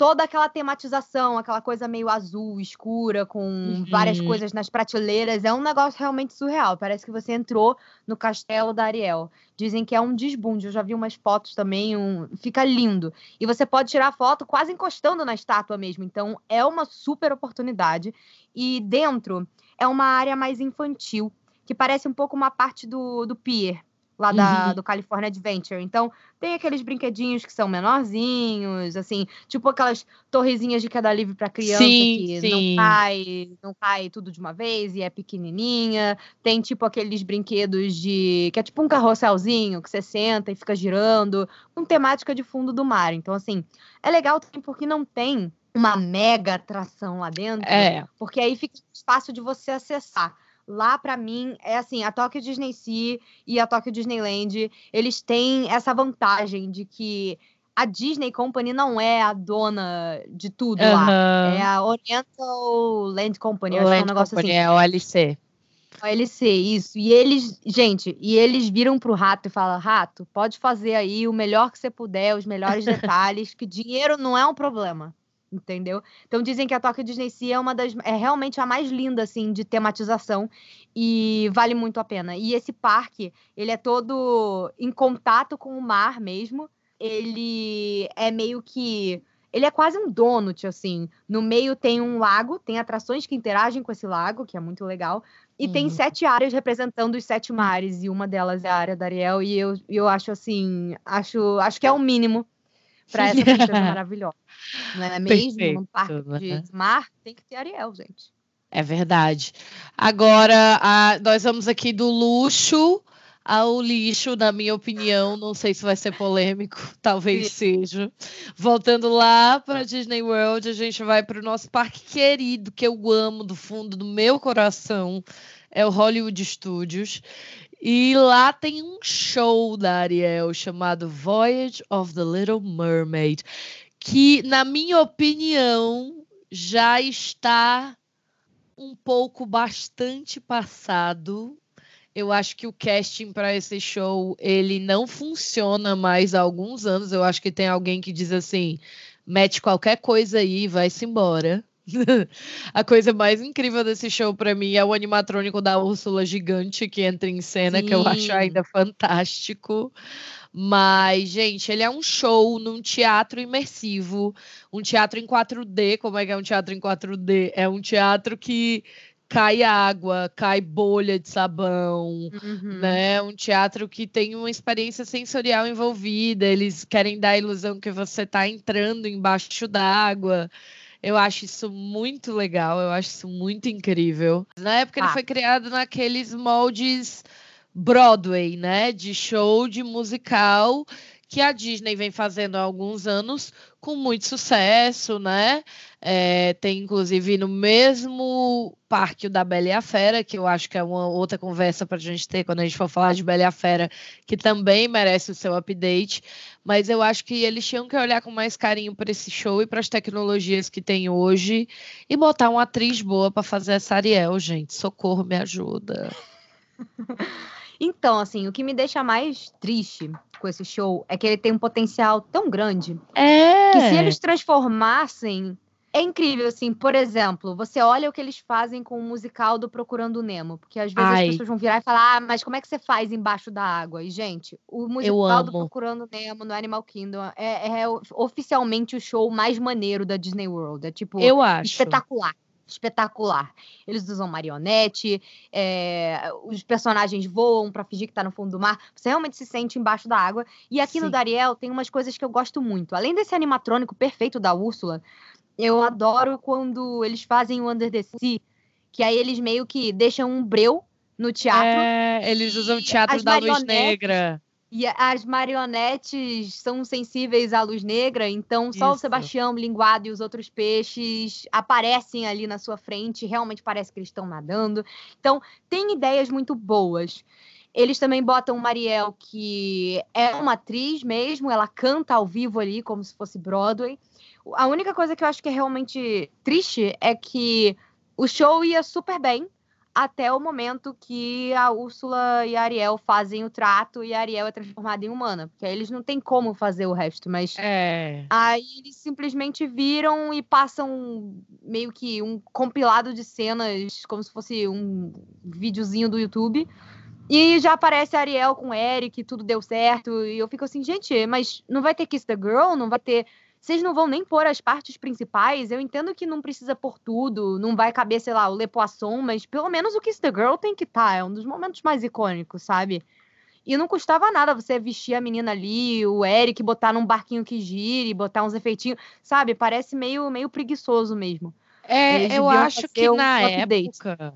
toda aquela tematização, aquela coisa meio azul, escura, com uhum. várias coisas nas prateleiras, é um negócio realmente surreal. Parece que você entrou no castelo da Ariel. Dizem que é um desbunde. Eu já vi umas fotos também, um... fica lindo. E você pode tirar foto quase encostando na estátua mesmo. Então é uma super oportunidade. E dentro é uma área mais infantil, que parece um pouco uma parte do, do pier lá da, uhum. do California Adventure. Então, tem aqueles brinquedinhos que são menorzinhos, assim, tipo aquelas torrezinhas de queda livre para criança sim, que sim. não cai, não cai tudo de uma vez e é pequenininha. Tem tipo aqueles brinquedos de que é tipo um carrosselzinho que você senta e fica girando, com temática de fundo do mar. Então, assim, é legal também porque não tem uma mega atração lá dentro, é. porque aí fica fácil de você acessar lá para mim é assim, a Tokyo Disney Sea e a Tokyo Disneyland, eles têm essa vantagem de que a Disney Company não é a dona de tudo uhum. lá. É a Oriental Land Company, acho que é um negócio Company, assim. É OLC. OLC, isso. E eles, gente, e eles viram pro rato e falam: Rato, pode fazer aí o melhor que você puder, os melhores detalhes, que dinheiro não é um problema entendeu? Então dizem que a Tokyo Disney é uma das é realmente a mais linda assim de tematização e vale muito a pena. E esse parque, ele é todo em contato com o mar mesmo. Ele é meio que ele é quase um donut, assim. No meio tem um lago, tem atrações que interagem com esse lago, que é muito legal. E uhum. tem sete áreas representando os sete mares, e uma delas é a área da Ariel. E eu, eu acho assim, acho, acho que é o mínimo para essa princesa maravilhosa. Não é mesmo? Perfeito, parque né? de mar tem que ter Ariel, gente. É verdade. Agora, a, nós vamos aqui do luxo ao lixo, na minha opinião. Não sei se vai ser polêmico, talvez Sim. seja. Voltando lá para Disney World, a gente vai para o nosso parque querido, que eu amo do fundo do meu coração. É o Hollywood Studios. E lá tem um show da Ariel chamado Voyage of the Little Mermaid, que, na minha opinião, já está um pouco bastante passado. Eu acho que o casting para esse show ele não funciona mais há alguns anos. Eu acho que tem alguém que diz assim: mete qualquer coisa aí e vai-se embora. a coisa mais incrível desse show para mim é o animatrônico da Úrsula gigante que entra em cena, Sim. que eu acho ainda fantástico. Mas, gente, ele é um show num teatro imersivo, um teatro em 4D. Como é que é um teatro em 4D? É um teatro que cai água, cai bolha de sabão, uhum. né? Um teatro que tem uma experiência sensorial envolvida. Eles querem dar a ilusão que você está entrando embaixo d'água. Eu acho isso muito legal, eu acho isso muito incrível. Na época ah. ele foi criado naqueles moldes Broadway, né? De show de musical que a Disney vem fazendo há alguns anos com muito sucesso, né? É, tem inclusive no mesmo parque o da Bela e a Fera, que eu acho que é uma outra conversa para a gente ter quando a gente for falar de Bela e a Fera, que também merece o seu update. Mas eu acho que eles tinham que olhar com mais carinho para esse show e para as tecnologias que tem hoje e botar uma atriz boa para fazer essa Ariel, gente. Socorro, me ajuda. Então, assim, o que me deixa mais triste com esse show é que ele tem um potencial tão grande é. que se eles transformassem é incrível, assim, por exemplo, você olha o que eles fazem com o musical do Procurando Nemo, porque às vezes Ai. as pessoas vão virar e falar, ah, mas como é que você faz embaixo da água? E, gente, o musical do Procurando Nemo no Animal Kingdom é, é, oficialmente o show mais maneiro da Disney World. É, tipo, Eu acho. espetacular espetacular. Eles usam marionete, é, os personagens voam para fingir que tá no fundo do mar. Você realmente se sente embaixo da água. E aqui Sim. no Dariel tem umas coisas que eu gosto muito. Além desse animatrônico perfeito da Úrsula, eu adoro quando eles fazem o Under the Sea, que aí eles meio que deixam um breu no teatro. É, eles usam o teatro da luz negra. E as marionetes são sensíveis à luz negra, então só Isso. o Sebastião linguado e os outros peixes aparecem ali na sua frente, realmente parece que eles estão nadando. Então, tem ideias muito boas. Eles também botam Mariel, que é uma atriz mesmo, ela canta ao vivo ali, como se fosse Broadway. A única coisa que eu acho que é realmente triste é que o show ia super bem, até o momento que a Úrsula e a Ariel fazem o trato e a Ariel é transformada em humana. Porque aí eles não têm como fazer o resto, mas. É. Aí eles simplesmente viram e passam meio que um compilado de cenas, como se fosse um videozinho do YouTube. E já aparece a Ariel com o Eric, tudo deu certo. E eu fico assim, gente, mas não vai ter Kiss the Girl? Não vai ter vocês não vão nem pôr as partes principais. Eu entendo que não precisa pôr tudo, não vai caber, sei lá, o Le Poisson, mas pelo menos o Kiss the Girl tem que estar. Tá, é um dos momentos mais icônicos, sabe? E não custava nada você vestir a menina ali, o Eric, botar num barquinho que gire, botar uns efeitinhos, sabe? Parece meio, meio preguiçoso mesmo. É, eu acho que um na época,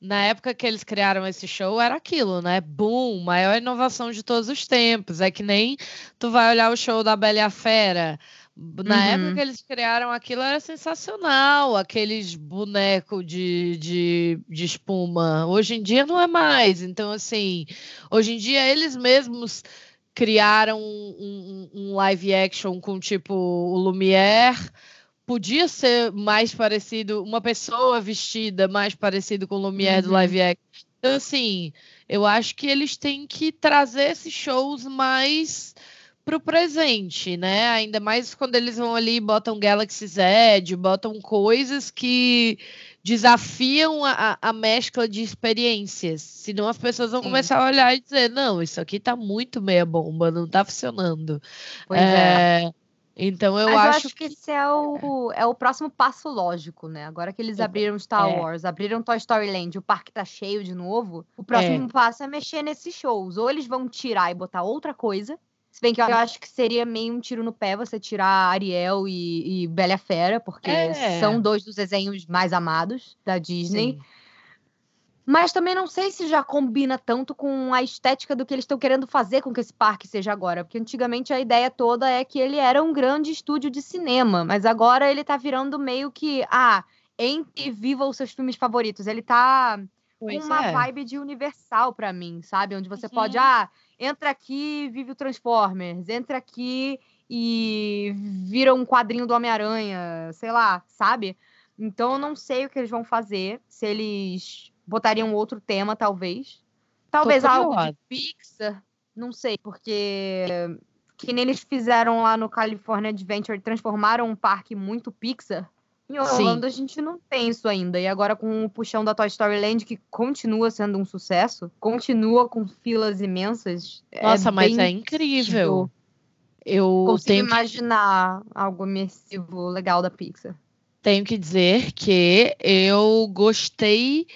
na época que eles criaram esse show, era aquilo, né? Boom, maior inovação de todos os tempos. É que nem tu vai olhar o show da Bela e a Fera. Na uhum. época que eles criaram aquilo era sensacional, aqueles bonecos de, de, de, espuma. Hoje em dia não é mais. Então, assim, hoje em dia eles mesmos criaram um, um, um live action com tipo o Lumière. Podia ser mais parecido, uma pessoa vestida mais parecido com o Lumière uhum. do live action. Então, assim, eu acho que eles têm que trazer esses shows mais para o presente, né? Ainda mais quando eles vão ali e botam Galaxy Z, botam coisas que desafiam a, a mescla de experiências. Senão as pessoas vão Sim. começar a olhar e dizer, não, isso aqui tá muito meia bomba, não tá funcionando. Pois é. é. Então eu Mas acho, eu acho que, que esse é o, é o próximo passo lógico, né? Agora que eles abriram Star é. Wars, abriram Toy Story Land, o parque tá cheio de novo, o próximo é. passo é mexer nesses shows. Ou eles vão tirar e botar outra coisa, se bem que eu acho que seria meio um tiro no pé você tirar Ariel e, e Bela Fera, porque é. são dois dos desenhos mais amados da Disney. Sim. Mas também não sei se já combina tanto com a estética do que eles estão querendo fazer com que esse parque seja agora. Porque antigamente a ideia toda é que ele era um grande estúdio de cinema, mas agora ele tá virando meio que, ah, entre viva os seus filmes favoritos. Ele tá pois com uma é. vibe de universal para mim, sabe? Onde você uhum. pode, ah, entra aqui, vive o Transformers, entra aqui e vira um quadrinho do Homem-Aranha, sei lá, sabe? Então eu não sei o que eles vão fazer, se eles botariam outro tema, talvez. Talvez algo de Pixar, não sei, porque que nem eles fizeram lá no California Adventure, transformaram um parque muito Pixar em Orlando Sim. a gente não tem isso ainda. E agora com o puxão da Toy Story Land, que continua sendo um sucesso, continua com filas imensas. É Nossa, é mas é incrível. Eu consigo tenho imaginar que... algo imersivo legal da Pixar. Tenho que dizer que eu gostei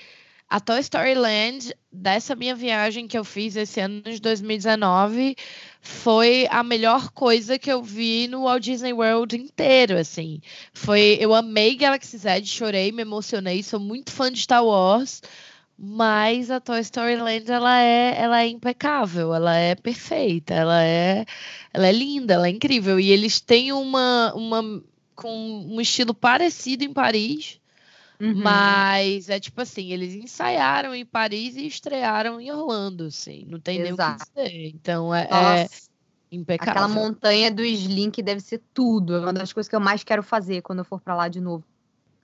a Toy Story Land dessa minha viagem que eu fiz esse ano de 2019 foi a melhor coisa que eu vi no Walt Disney World inteiro, assim. Foi, eu amei Galaxy Z, chorei, me emocionei, sou muito fã de Star Wars, mas a Toy Story Land ela é, ela é impecável, ela é perfeita, ela é, ela é linda, ela é incrível e eles têm uma, uma com um estilo parecido em Paris, uhum. mas é tipo assim, eles ensaiaram em Paris e estrearam em Orlando, assim, não tem Exato. nem o que dizer. Então é, é impecável. Aquela montanha do Slink deve ser tudo, é uma das coisas que eu mais quero fazer quando eu for para lá de novo.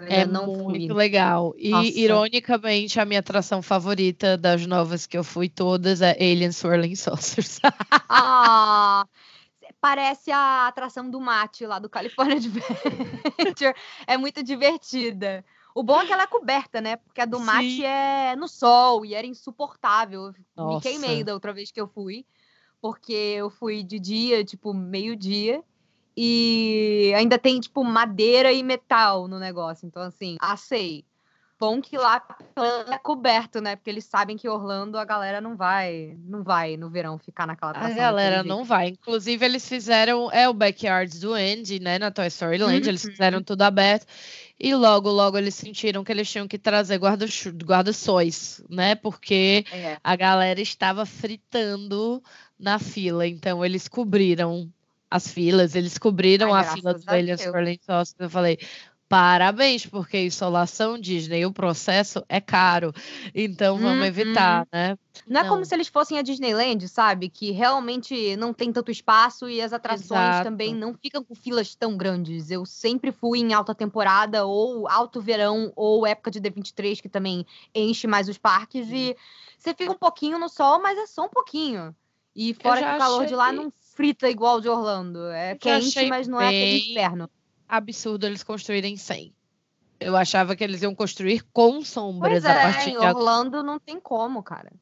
É não muito fui. legal. E, Nossa. ironicamente, a minha atração favorita das novas que eu fui todas é Alien Swirling Saucers. ah, parece a atração do mate lá do California Adventure. é muito divertida. O bom é que ela é coberta, né? Porque a do Sim. mate é no sol e era insuportável. Nossa. Me queimei da outra vez que eu fui. Porque eu fui de dia, tipo, meio-dia. E ainda tem, tipo, madeira e metal no negócio. Então, assim, assei. Bom que lá é coberto, né? Porque eles sabem que Orlando a galera não vai, não vai no verão ficar naquela atração. A galera não vai. Inclusive, eles fizeram é o backyard do Andy, né? Na Toy Story Land, uhum. eles fizeram tudo aberto. E logo, logo eles sentiram que eles tinham que trazer guarda-sóis, né? Porque é. a galera estava fritando na fila. Então, eles cobriram as filas, eles cobriram Ai, a fila do for Sauce. Eu falei, parabéns, porque insolação Disney, o processo é caro. Então vamos evitar, né? Não, não, é como se eles fossem a Disneyland, sabe? Que realmente não tem tanto espaço e as atrações Exato. também não ficam com filas tão grandes. Eu sempre fui em alta temporada, ou alto verão, ou época de D23, que também enche mais os parques. Hum. E você fica um pouquinho no sol, mas é só um pouquinho. E fora que o calor de lá não frita igual de Orlando. É eu quente, mas não é aquele inferno. Absurdo eles construírem 100. Eu achava que eles iam construir com sombras pois a é, partir de Orlando não tem como, cara.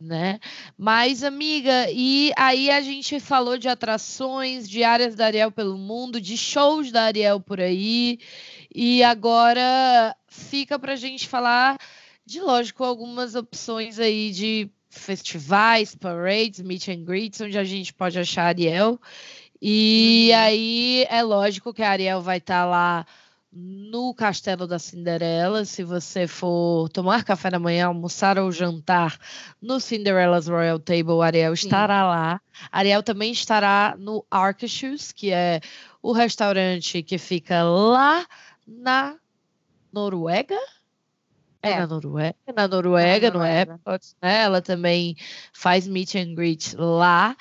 Né? Mas, amiga, e aí a gente falou de atrações, de áreas da Ariel pelo mundo, de shows da Ariel por aí, e agora fica pra gente falar de, lógico, algumas opções aí de festivais, parades, meet and greets, onde a gente pode achar a Ariel. E uhum. aí é lógico que a Ariel vai estar tá lá no Castelo da Cinderela. Se você for tomar café da manhã, almoçar ou jantar no Cinderella's Royal Table, Ariel Sim. estará lá. A Ariel também estará no Arcachus, que é o restaurante que fica lá na Noruega. É, é na Noruega, na Noruega, no Epcot, né? Ela também faz meet and greet lá.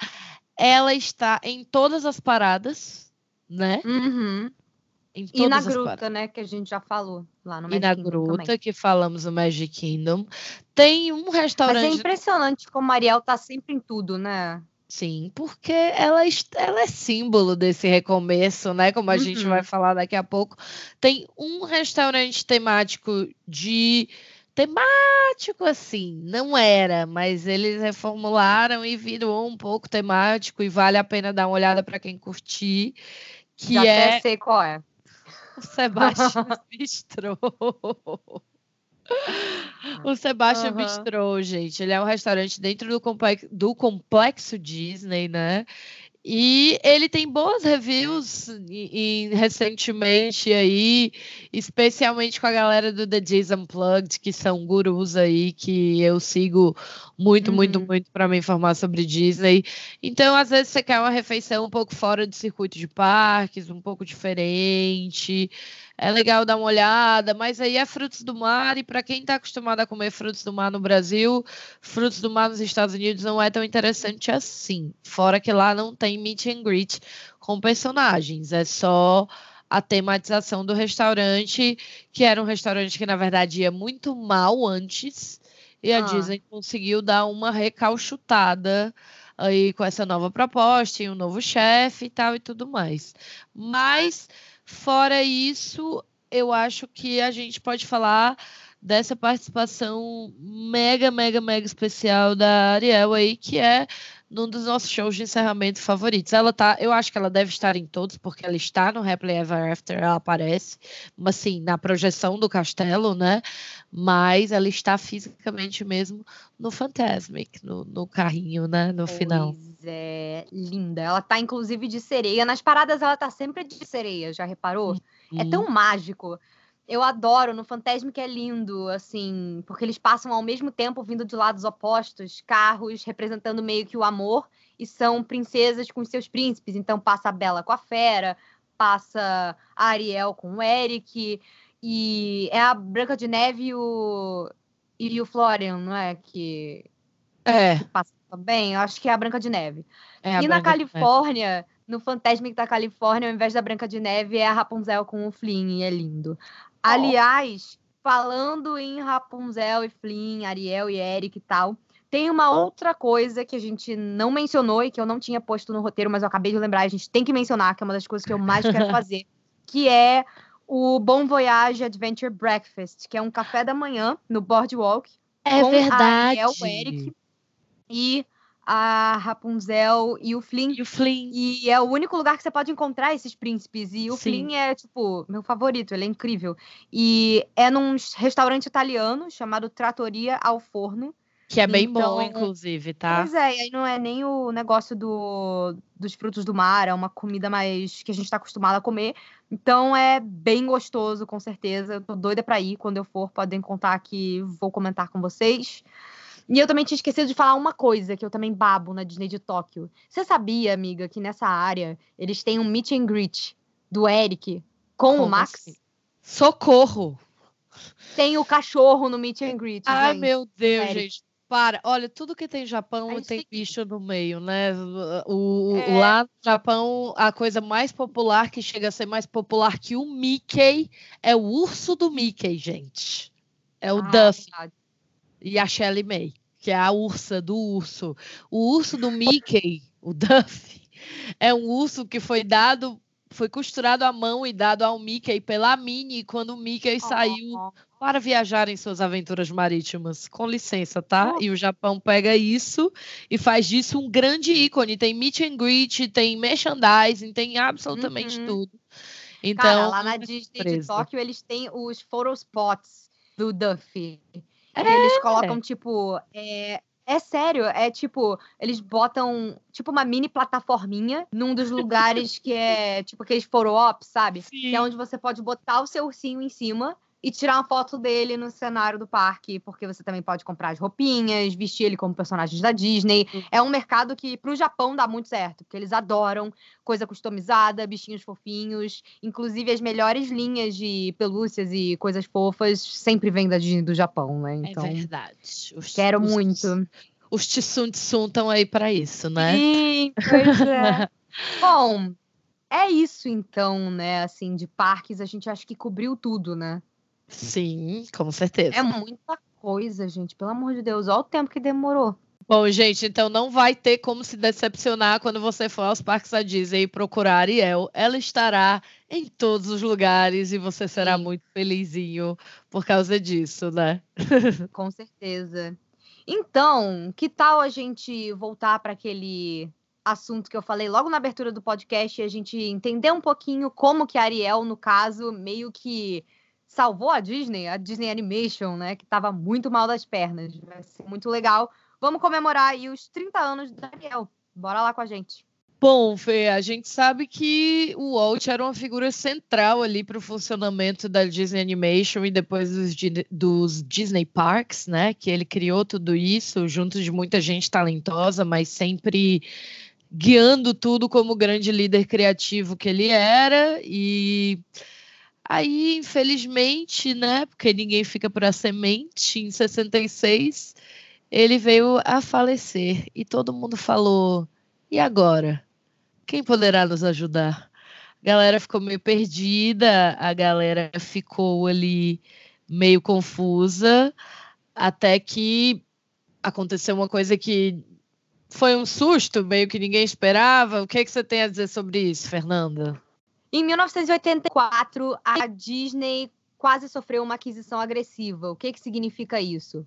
Ela está em todas as paradas, né? Uhum. e na gruta, paradas. né? Que a gente já falou lá no Magic E na Kingdom gruta, também. que falamos no Magic Kingdom. Tem um restaurante. Mas é impressionante como a Ariel tá sempre em tudo, né? Sim, porque ela, ela é símbolo desse recomeço, né? Como a uhum. gente vai falar daqui a pouco. Tem um restaurante temático de. Temático, assim, não era, mas eles reformularam e virou um pouco temático e vale a pena dar uma olhada para quem curtir. Que Já é. Até sei qual é. O Sebastião Bistro. O Sebastian uhum. Bistro, gente, ele é um restaurante dentro do complexo, do complexo Disney, né? E ele tem boas reviews e, e, recentemente aí, especialmente com a galera do The Disney Unplugged, que são gurus aí que eu sigo muito, uhum. muito, muito para me informar sobre Disney. Então, às vezes você quer uma refeição um pouco fora do circuito de parques, um pouco diferente é legal dar uma olhada, mas aí é frutos do mar, e para quem está acostumado a comer frutos do mar no Brasil, frutos do mar nos Estados Unidos não é tão interessante assim. Fora que lá não tem meet and greet com personagens, é só a tematização do restaurante, que era um restaurante que na verdade ia muito mal antes, e a ah. Disney conseguiu dar uma recalchutada aí com essa nova proposta e um novo chefe e tal e tudo mais. Mas Fora isso, eu acho que a gente pode falar dessa participação mega, mega, mega especial da Ariel aí, que é num dos nossos shows de encerramento favoritos. Ela tá, eu acho que ela deve estar em todos, porque ela está no Happily Ever After, ela aparece, mas assim, na projeção do castelo, né? Mas ela está fisicamente mesmo no Fantasmic, no, no carrinho, né? No pois final. é, linda. Ela tá inclusive de sereia. Nas paradas ela tá sempre de sereia, já reparou? Uhum. É tão mágico. Eu adoro no Fantasmic é lindo, assim, porque eles passam ao mesmo tempo vindo de lados opostos, carros representando meio que o amor e são princesas com seus príncipes. Então passa a Bela com a Fera, passa a Ariel com o Eric e é a Branca de Neve e o e o Florian, não é que é. que passa também? Eu acho que é a Branca de Neve. é e na Branca. Califórnia, no Fantasmic da Califórnia, ao invés da Branca de Neve, é a Rapunzel com o Flynn, e é lindo. Aliás, falando em Rapunzel e Flynn, Ariel e Eric e tal, tem uma outra coisa que a gente não mencionou e que eu não tinha posto no roteiro, mas eu acabei de lembrar, a gente tem que mencionar, que é uma das coisas que eu mais quero fazer, que é o Bon Voyage Adventure Breakfast, que é um café da manhã no Boardwalk, É com verdade. Ariel, Eric e a Rapunzel e o Flynn. E o Flynn. E é o único lugar que você pode encontrar esses príncipes. E o Sim. Flynn é, tipo, meu favorito, ele é incrível. E é num restaurante italiano chamado Trattoria ao Forno. Que é bem bom, Então, inclusive, tá? Pois é, e aí não é nem o negócio do, dos frutos do mar, é uma comida mais que a gente tá acostumado a comer. Então é bem gostoso, com certeza. Eu tô doida pra ir. Quando eu for, podem contar que vou comentar com vocês. E eu também tinha esquecido de falar uma coisa que eu também babo na Disney de Tóquio. Você sabia, amiga, que nessa área eles têm um meet and greet do Eric com o Como Max? assim? Socorro! Tem o cachorro no meet and greet, Ai, gente. meu Deus, Eric. gente. Para. Olha, tudo que tem Japão tem tem bicho no meio, né? O, o- É. Lá no Japão, a coisa mais popular, que chega a ser mais popular que o Mickey, é o urso do Mickey, gente. É o Ah, Duff verdade. E a Shelly May, que é a ursa do urso. O urso do Mickey, o Duff, é um urso que foi dado, foi costurado à mão e dado ao Mickey pela Minnie quando o Mickey saiu Oh, para viajar em suas aventuras marítimas. Com licença, tá? Oh. E o Japão pega isso e faz disso um grande ícone. Tem meet and greet, tem merchandising, tem absolutamente Uhum. tudo. Cara, Então, lá na Disney de. Tóquio, eles têm os photospots do Duffy. É. E eles colocam, tipo. É, é sério, é tipo, eles botam tipo uma mini plataforminha num dos lugares que é tipo aqueles photo-ops, sabe? Que é onde você pode botar o seu ursinho em cima e tirar uma foto dele no cenário do parque, porque você também pode comprar as roupinhas, vestir ele como personagens da Disney. Uhum. É um mercado que pro Japão dá muito certo, porque eles adoram coisa customizada, bichinhos fofinhos, inclusive as melhores linhas de pelúcias e coisas fofas sempre vêm da Disney do Japão, né? Então, é verdade. Os- quero os- muito. Os Tsun Tsun estão aí para isso, né? Sim, pois é. Bom, é isso então, né? Assim, de parques, a gente acha que cobriu tudo, né? Sim, com certeza. É muita coisa, gente. Pelo amor de Deus, olha o tempo que demorou. Bom, gente, então não vai ter como se decepcionar quando você for aos parques da Disney e procurar Ariel. Ela estará em todos os lugares e você será Sim. muito felizinho por causa disso, né? Com certeza. Então, que tal a gente voltar para aquele assunto que eu falei logo na abertura do podcast e a gente entender um pouquinho como que a Ariel, no caso, meio que salvou a Disney, a Disney Animation, né, que estava muito mal das pernas. Vai ser muito legal. Vamos comemorar aí os 30 anos da Ariel. Bora lá com a gente. Bom, Fê, a gente sabe que o Walt era uma figura central ali para o funcionamento da Disney Animation e depois dos, dos Disney Parks, né? Que ele criou tudo isso junto de muita gente talentosa, mas sempre guiando tudo como grande líder criativo que ele era. E aí, infelizmente, né? Porque ninguém fica para semente, em 66, ele veio a falecer e todo mundo falou. E agora? Quem poderá nos ajudar? A galera ficou meio perdida, a galera ficou ali meio confusa, até que aconteceu uma coisa que foi um susto, meio que ninguém esperava. O que, que você tem a dizer sobre isso, Fernanda? Em 1984, a Disney quase sofreu uma aquisição agressiva. O que, que significa isso?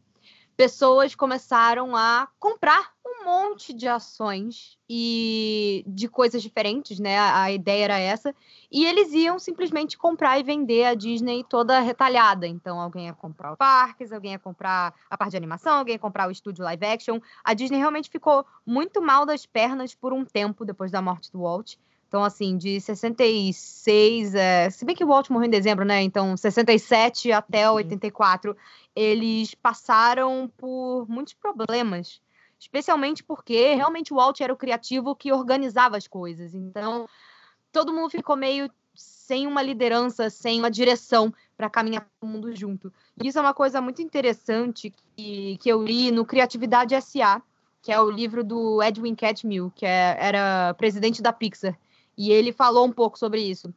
Pessoas começaram a comprar um monte de ações e de coisas diferentes, né? A, ideia era essa. E eles iam simplesmente comprar e vender a Disney toda retalhada. Então, alguém ia comprar os parques, alguém ia comprar a parte de animação, alguém ia comprar o estúdio live action. A Disney realmente ficou muito mal das pernas por um tempo depois da morte do Walt Então, assim, de 66, é, se bem que o Walt morreu em dezembro, né? Então, 67 até 84, eles passaram por muitos problemas. Especialmente porque realmente o Walt era o criativo que organizava as coisas. Então, todo mundo ficou meio sem uma liderança, sem uma direção para caminhar o mundo junto. E isso é uma coisa muito interessante que, que eu li no Criatividade S.A., que é o livro do Edwin Catmull, que é, era presidente da Pixar. E ele falou um pouco sobre isso.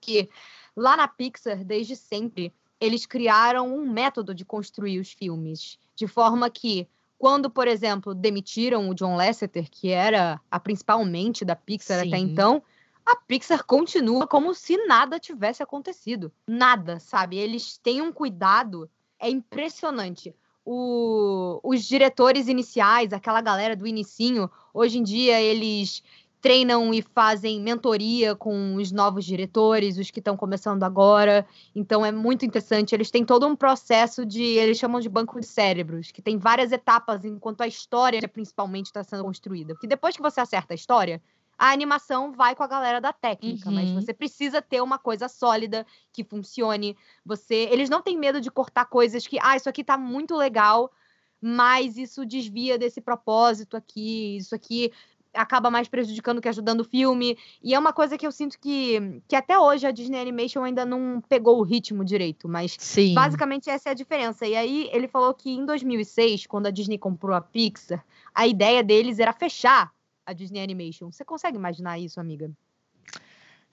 Que lá na Pixar, desde sempre, eles criaram um método de construir os filmes. De forma que, quando, por exemplo, demitiram o John Lasseter, que era a principal mente da Pixar Sim. até então, a Pixar continua como se nada tivesse acontecido. Nada, sabe? Eles têm um cuidado. É impressionante. O, os diretores iniciais, aquela galera do inicinho, hoje em dia eles treinam e fazem mentoria com os novos diretores, os que estão começando agora. Então é muito interessante. Eles têm todo um processo de, eles chamam de banco de cérebros, que tem várias etapas enquanto a história principalmente está sendo construída. Porque depois que você acerta a história, a animação vai com a galera da técnica, uhum. mas você precisa ter uma coisa sólida que funcione. Você, eles não têm medo de cortar coisas que, ah, isso aqui tá muito legal, mas isso desvia desse propósito aqui, isso aqui acaba mais prejudicando que ajudando o filme. E é uma coisa que eu sinto que, que até hoje a Disney Animation ainda não pegou o ritmo direito, mas Sim. basicamente essa é a diferença. E aí ele falou que em 2006, quando a Disney comprou a Pixar, a ideia deles era fechar a Disney Animation. Você consegue imaginar isso, amiga?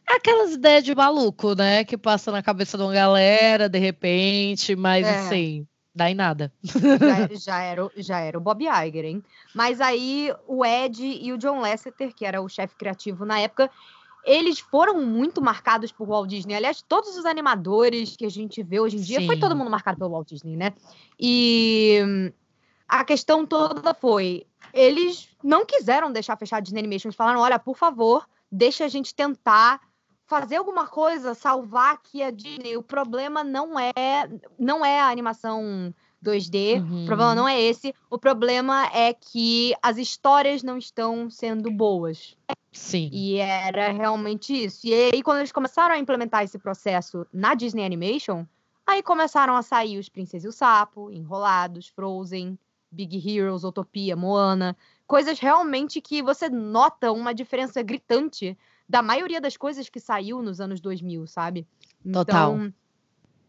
Aquelas ideias de maluco, né? Que passa na cabeça de uma galera de repente, mas é. assim dá em nada. Já, já, era, já era o Bob Iger, hein? Mas aí o Ed e o John Lasseter, que era o chefe criativo na época, eles foram muito marcados por Walt Disney. Aliás, todos os animadores que a gente vê hoje em dia, Sim. foi todo mundo marcado pelo Walt Disney, né? E a questão toda foi, eles não quiseram deixar fechar a Disney Animation, eles falaram, olha, por favor, deixa a gente tentar fazer alguma coisa, salvar aqui a Disney. O problema não é não é a animação 2D, uhum. o problema não é esse. O problema é que as histórias não estão sendo boas. Sim. E era realmente isso. E aí, quando eles começaram a implementar esse processo na Disney Animation, aí começaram a sair os Princesa e o Sapo, Enrolados, Frozen, Big Heroes, Utopia, Moana. Coisas realmente que você nota uma diferença gritante da maioria das coisas que saiu nos anos 2000, sabe? Total. Então,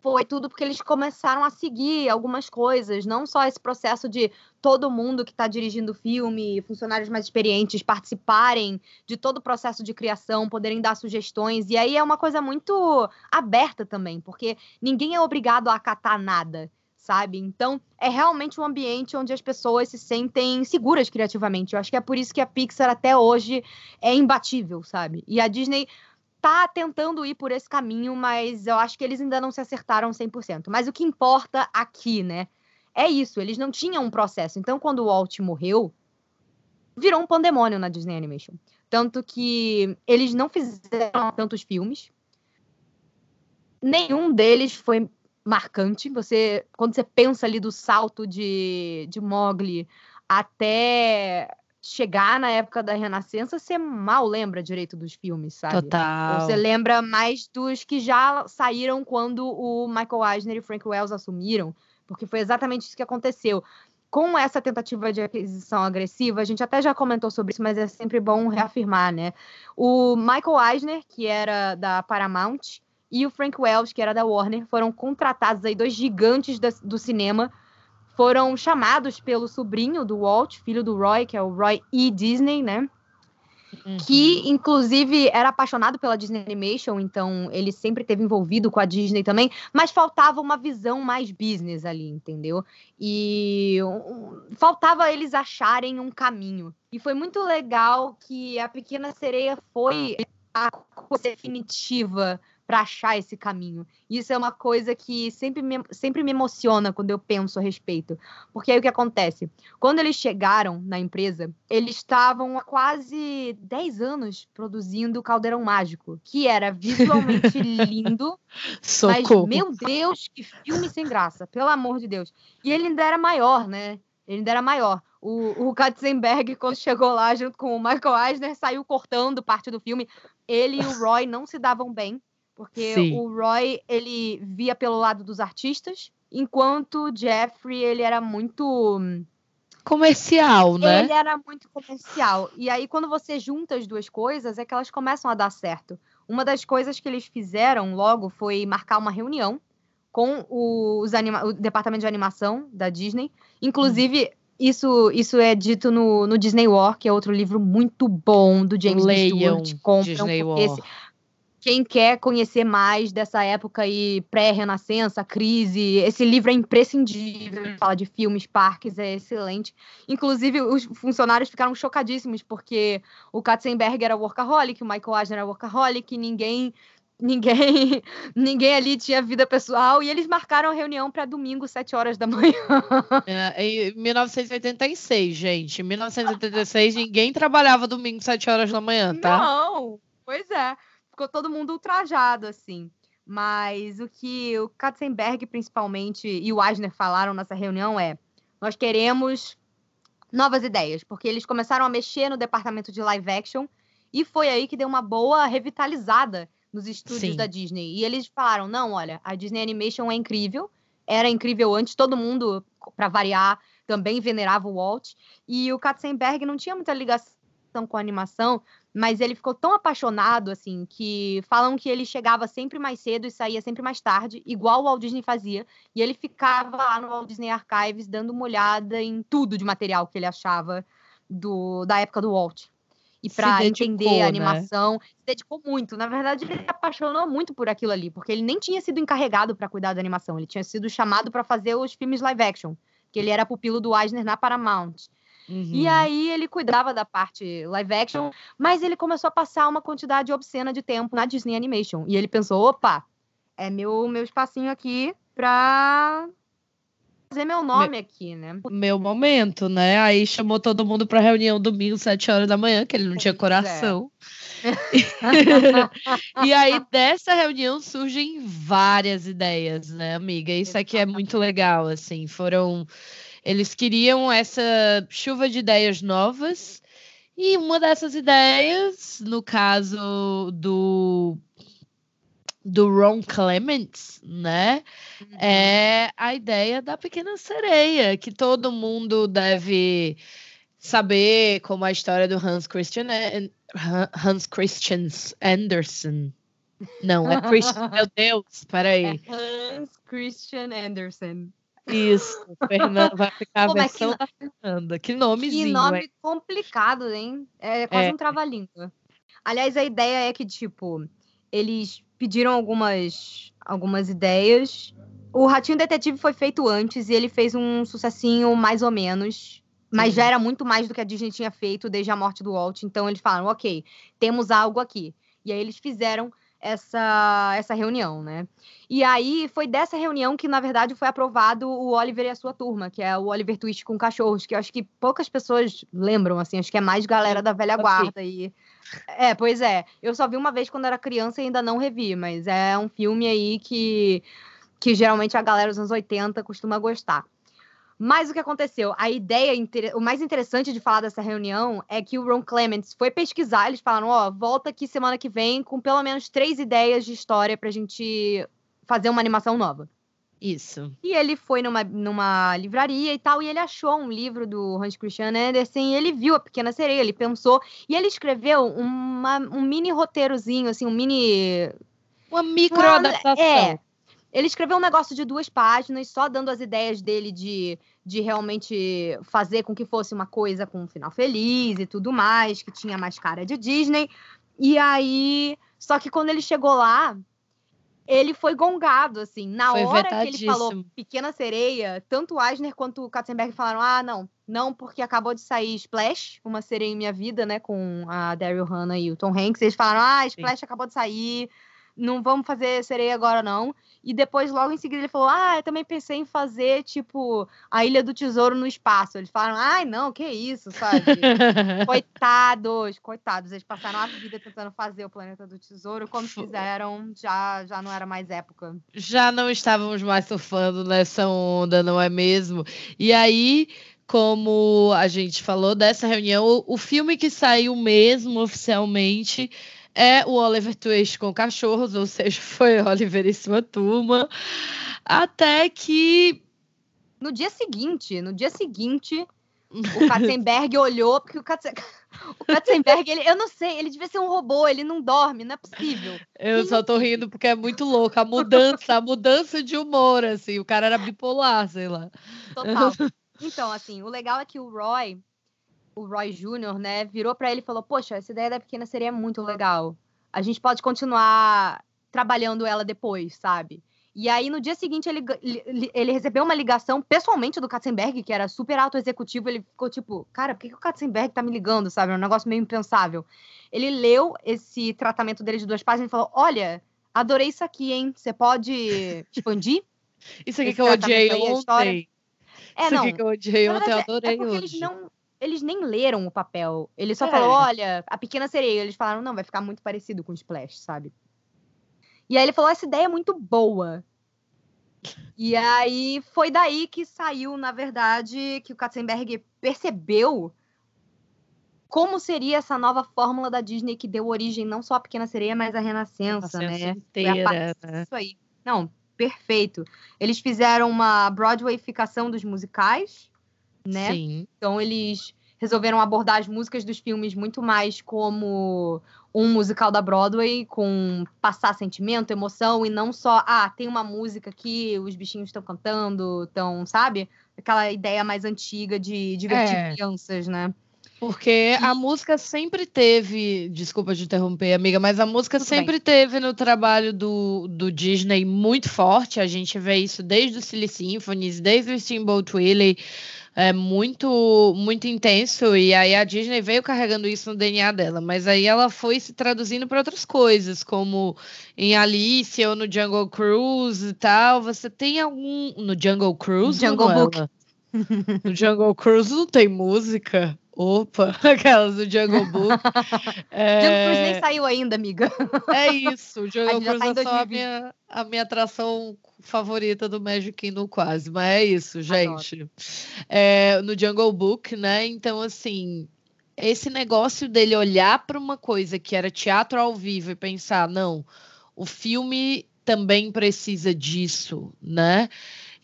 foi tudo porque eles começaram a seguir algumas coisas, não só esse processo de todo mundo que está dirigindo o filme, funcionários mais experientes participarem de todo o processo de criação, poderem dar sugestões. E aí é uma coisa muito aberta também, porque ninguém é obrigado a acatar nada sabe? Então, é realmente um ambiente onde as pessoas se sentem seguras criativamente. Eu acho que é por isso que a Pixar até hoje é imbatível, sabe? E a Disney tá tentando ir por esse caminho, mas eu acho que eles ainda não se acertaram 100%. Mas o que importa aqui, né? É isso, eles não tinham um processo. Então, quando o Walt morreu, virou um pandemônio na Disney Animation. Tanto que eles não fizeram tantos filmes. Nenhum deles foi marcante. Você, quando você pensa ali do salto de, de Mogli até chegar na época da Renascença, você mal lembra direito dos filmes, sabe? Total. Você lembra mais dos que já saíram quando o Michael Eisner e Frank Wells assumiram, porque foi exatamente isso que aconteceu. Com essa tentativa de aquisição agressiva, a gente até já comentou sobre isso, mas é sempre bom reafirmar, né? O Michael Eisner, que era da Paramount, e o Frank Wells, que era da Warner, foram contratados aí, dois gigantes da, do cinema, foram chamados pelo sobrinho do Walt, filho do Roy, que é o Roy E. Disney, né? Uhum. Que, inclusive, era apaixonado pela Disney Animation, então ele sempre teve envolvido com a Disney também, mas faltava uma visão mais business ali, entendeu? E faltava eles acharem um caminho. E foi muito legal que a Pequena Sereia foi a coisa definitiva para achar esse caminho. Isso é uma coisa que sempre me, sempre me emociona quando eu penso a respeito. Porque aí o que acontece? Quando eles chegaram na empresa, eles estavam há quase 10 anos produzindo o Caldeirão Mágico, que era visualmente lindo, Socorro. mas, meu Deus, que filme sem graça, pelo amor de Deus. E ele ainda era maior, né? Ele ainda era maior. O, o Katzenberg, quando chegou lá junto com o Michael Eisner, saiu cortando parte do filme. Ele e o Roy não se davam bem, porque Sim. o Roy ele via pelo lado dos artistas, enquanto o Jeffrey ele era muito comercial, né? Ele era muito comercial. E aí, quando você junta as duas coisas, é que elas começam a dar certo. Uma das coisas que eles fizeram logo foi marcar uma reunião com os anima o departamento de animação da Disney. Inclusive, hum. isso, isso é dito no, no Disney War, que é outro livro muito bom do James Leiam Stewart. Compram, Disney War. Esse, quem quer conhecer mais dessa época aí pré-renascença, crise, esse livro é imprescindível. Ele fala de filmes, parques, é excelente. Inclusive, os funcionários ficaram chocadíssimos, porque o Katzenberg era workaholic, o Michael Eisner era workaholic, ninguém ninguém ninguém ali tinha vida pessoal e eles marcaram a reunião para domingo, 7 horas da manhã. É, em 1986, gente. Em 1986, ninguém trabalhava domingo, 7 horas da manhã, tá? Não, pois é ficou todo mundo ultrajado, assim. Mas o que o Katzenberg, principalmente, e o Eisner falaram nessa reunião é: nós queremos novas ideias, porque eles começaram a mexer no departamento de live action e foi aí que deu uma boa revitalizada nos estúdios Sim. da Disney. E eles falaram: não, olha, a Disney Animation é incrível, era incrível antes, todo mundo, para variar, também venerava o Walt. E o Katzenberg não tinha muita ligação com a animação, mas ele ficou tão apaixonado, assim, que falam que ele chegava sempre mais cedo e saía sempre mais tarde, igual o Walt Disney fazia, e ele ficava lá no Walt Disney Archives dando uma olhada em tudo de material que ele achava do, da época do Walt. E para entender a né? animação, né? se dedicou muito. Na verdade, ele se apaixonou muito por aquilo ali, porque ele nem tinha sido encarregado para cuidar da animação, ele tinha sido chamado para fazer os filmes live action, que ele era pupilo do Eisner na Paramount. Uhum. E aí ele cuidava da parte live action, mas ele começou a passar uma quantidade obscena de tempo na Disney Animation. E ele pensou: opa, é meu, meu espacinho aqui pra fazer meu nome meu, aqui, né? Meu momento, né? Aí chamou todo mundo pra reunião domingo, sete horas da manhã, que ele não tinha coração. É. e aí, dessa reunião surgem várias ideias, né, amiga? Isso aqui é muito legal, assim. Foram eles queriam essa chuva de ideias novas. E uma dessas ideias, no caso do do Ron Clements, né? Uhum. É a ideia da pequena sereia, que todo mundo deve saber como a história do Hans Christian Hans Christian Andersen. Não, é Christian, meu Deus, peraí. É Hans Christian Andersen. Isso, Fernanda vai ficar Pô, a versão que, da Fernanda. Que nomezinho. Que nome complicado, hein? É quase é. um trava-língua. Aliás, a ideia é que, tipo, eles pediram algumas, algumas ideias. O Ratinho Detetive foi feito antes e ele fez um sucessinho mais ou menos. Mas Sim. já era muito mais do que a Disney tinha feito desde a morte do Walt. Então eles falaram, ok, temos algo aqui. E aí eles fizeram essa, essa reunião, né? E aí foi dessa reunião que, na verdade, foi aprovado o Oliver e a sua turma, que é o Oliver Twist com cachorros, que eu acho que poucas pessoas lembram, assim, acho que é mais galera da velha guarda. E... É, pois é. Eu só vi uma vez quando era criança e ainda não revi, mas é um filme aí que, que geralmente a galera dos anos 80 costuma gostar. Mas o que aconteceu? A ideia, o mais interessante de falar dessa reunião é que o Ron Clements foi pesquisar, eles falaram, ó, oh, volta aqui semana que vem com pelo menos três ideias de história pra gente fazer uma animação nova. Isso. E ele foi numa, numa livraria e tal, e ele achou um livro do Hans Christian Andersen, e ele viu a Pequena Sereia, ele pensou, e ele escreveu uma, um mini roteirozinho, assim, um mini... Uma micro-adaptação. É, ele escreveu um negócio de duas páginas, só dando as ideias dele de, de realmente fazer com que fosse uma coisa com um final feliz e tudo mais, que tinha mais cara de Disney. E aí. Só que quando ele chegou lá, ele foi gongado, assim. Na foi hora que ele falou Pequena Sereia, tanto o Eisner quanto o Katzenberg falaram: ah, não, não, porque acabou de sair Splash, Uma Sereia em Minha Vida, né, com a Daryl Hannah e o Tom Hanks. Eles falaram: ah, Splash Sim. acabou de sair, não vamos fazer sereia agora, não. E depois, logo em seguida, ele falou: Ah, eu também pensei em fazer, tipo, a Ilha do Tesouro no espaço. Eles falaram: Ai, não, que isso, sabe? coitados, coitados. Eles passaram a vida tentando fazer o Planeta do Tesouro. Quando fizeram, já, já não era mais época. Já não estávamos mais surfando nessa onda, não é mesmo? E aí como a gente falou dessa reunião, o filme que saiu mesmo oficialmente é o Oliver Twist com cachorros, ou seja, foi Oliver e sua turma. Até que. No dia seguinte, no dia seguinte, o Katzenberg olhou, porque o, Katzen... o Katzenberg, ele, eu não sei, ele devia ser um robô, ele não dorme, não é possível. Eu só tô rindo porque é muito louco. A mudança, a mudança de humor, assim. O cara era bipolar, sei lá. Total. Então, assim, o legal é que o Roy, o Roy Jr., né, virou para ele e falou: Poxa, essa ideia da pequena seria muito legal. A gente pode continuar trabalhando ela depois, sabe? E aí, no dia seguinte, ele, ele recebeu uma ligação pessoalmente do Katzenberg, que era super alto executivo. Ele ficou tipo, cara, por que, que o Katzenberg tá me ligando, sabe? É um negócio meio impensável. Ele leu esse tratamento dele de duas páginas e falou: Olha, adorei isso aqui, hein? Você pode expandir? Isso aqui que eu odiei ontem. É, isso não. aqui que eu odiei ontem, eu adorei é porque hoje. Eles, não, eles nem leram o papel. Ele só É. falou: olha, a pequena sereia. Eles falaram: não, vai ficar muito parecido com o Splash, sabe? E aí ele falou: essa ideia é muito boa. E aí foi daí que saiu, na verdade, que o Katzenberg percebeu como seria essa nova fórmula da Disney que deu origem não só à Pequena Sereia, mas à Renascença, Renascença né? Inteira, né? disso aí. Não, perfeito. Eles fizeram uma Broadwayificação dos musicais, né? Sim. Então eles resolveram abordar as músicas dos filmes muito mais como um musical da Broadway, com passar sentimento, emoção, e não só, ah, tem uma música que os bichinhos estão cantando, estão, sabe? Aquela ideia mais antiga de divertir É. crianças, né? Porque a música sempre teve, desculpa te interromper, amiga, mas a música Tudo sempre teve no trabalho do, do Disney muito forte. A gente vê isso desde o Silly Symphonies, desde o Steamboat Willie, é muito, muito intenso. E aí a Disney veio carregando isso no DNA dela, mas aí ela foi se traduzindo para outras coisas, como em Alice ou no Jungle Cruise e tal. Você tem algum. No Jungle Cruise? Jungle Book. No Jungle Cruise não tem música. Opa, aquelas do Jungle Book. É, Jungle Cruise nem saiu ainda, amiga. é isso, o Jungle já Cruise tá é só a 2020. minha, a minha atração favorita do Magic Kingdom quase, mas é isso, gente. É, no Jungle Book, né? Então, assim, esse negócio dele olhar para uma coisa que era teatro ao vivo e pensar, não, o filme também precisa disso, né?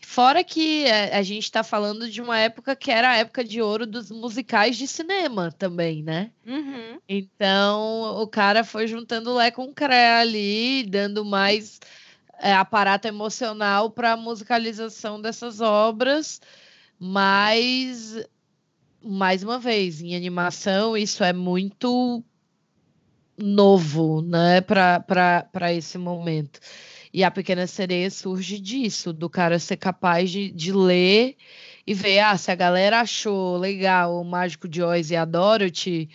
Fora que é, a gente está falando de uma época que era a época de ouro dos musicais de cinema também, né? Uhum. Então o cara foi juntando Lé com Cré ali, dando mais é, aparato emocional para a musicalização dessas obras, mas mais uma vez, em animação, isso é muito novo, né, para esse momento. E a Pequena Sereia surge disso, do cara ser capaz de, de ler e ver, ah, se a galera achou legal o Mágico de Oz e a Dorothy,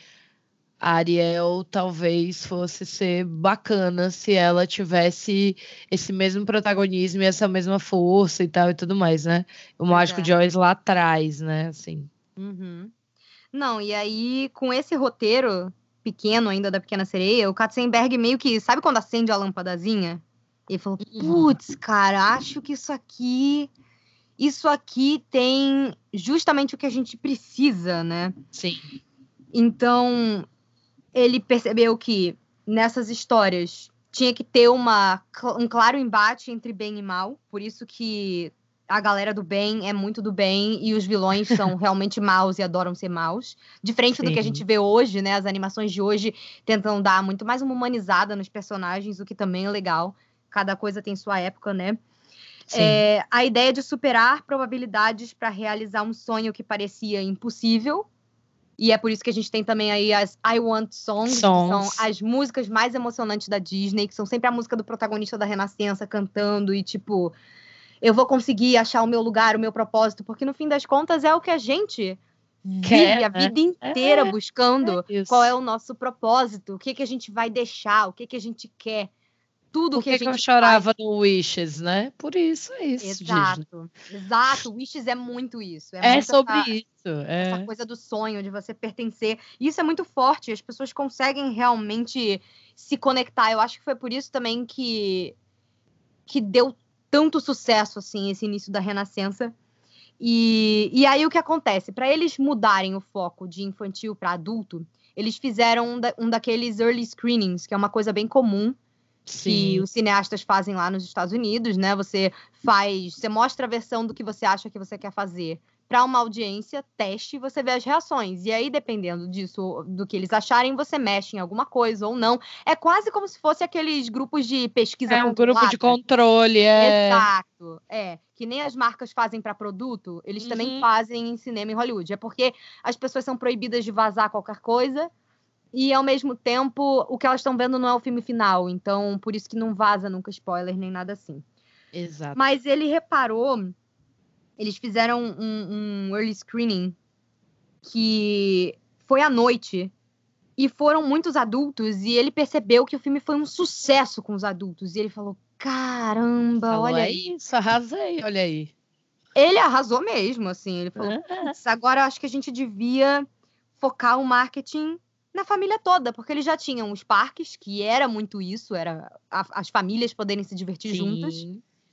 a Ariel talvez fosse ser bacana se ela tivesse esse mesmo protagonismo e essa mesma força e tal e tudo mais, né? O Mágico é. de Oz lá atrás, né? Assim. Uhum. Não, e aí, com esse roteiro pequeno ainda da Pequena Sereia, o Katzenberg meio que. Sabe quando acende a lâmpadazinha? Ele falou: putz, cara, acho que isso aqui. Isso aqui tem justamente o que a gente precisa, né? Sim. Então, ele percebeu que nessas histórias tinha que ter uma, um claro embate entre bem e mal, por isso que a galera do bem é muito do bem e os vilões são realmente maus e adoram ser maus. Diferente do que a Sim. gente vê hoje, né? As animações de hoje tentam dar muito mais uma humanizada nos personagens, o que também é legal. Cada coisa tem sua época, né? É, a ideia de superar probabilidades para realizar um sonho que parecia impossível. E é por isso que a gente tem também aí as I Want Songs, Songs. que são as músicas mais emocionantes da Disney, que são sempre a música do protagonista da Renascença cantando e tipo, eu vou conseguir achar o meu lugar, o meu propósito, porque no fim das contas é o que a gente Quer, vive a né? vida inteira É, buscando É qual é o nosso propósito, o que que a gente vai deixar, o que que a gente quer. Tudo Por que que, a gente eu chorava no Wishes, né? Por isso é isso, Disney. Exato, exato. Wishes é muito isso. É muito sobre essa, isso. essa É. coisa do sonho, de você pertencer. Isso é muito forte. As pessoas conseguem realmente se conectar. Eu acho que foi por isso também que, que deu tanto sucesso, assim, esse início da Renascença. E, e aí o que acontece? Para eles mudarem o foco de infantil para adulto, eles fizeram um, da, um, daqueles early screenings, que é uma coisa bem comum Sim. que os cineastas fazem lá nos Estados Unidos, né? Você faz, você mostra a versão do que você acha que você quer fazer para uma audiência, teste e você vê as reações. E aí, dependendo disso, do que eles acharem, você mexe em alguma coisa ou não. É quase como se fosse aqueles grupos de pesquisa. É um grupo de controle, é. Exato. É. Que nem as marcas fazem para produto, eles uhum. também fazem em cinema em Hollywood. É porque as pessoas são proibidas de vazar qualquer coisa. E ao mesmo tempo, o que elas estão vendo não é o filme final. Então, por isso que não vaza nunca spoiler nem nada assim. Exato. Mas ele reparou eles fizeram um, um early screening que foi à noite e foram muitos adultos e ele percebeu que o filme foi um sucesso com os adultos e ele falou caramba falou, olha é isso arrasei olha aí ele arrasou mesmo assim ele falou é. agora acho que a gente devia focar o marketing na família toda porque eles já tinham os parques que era muito isso era a, as famílias poderem se divertir Sim. juntas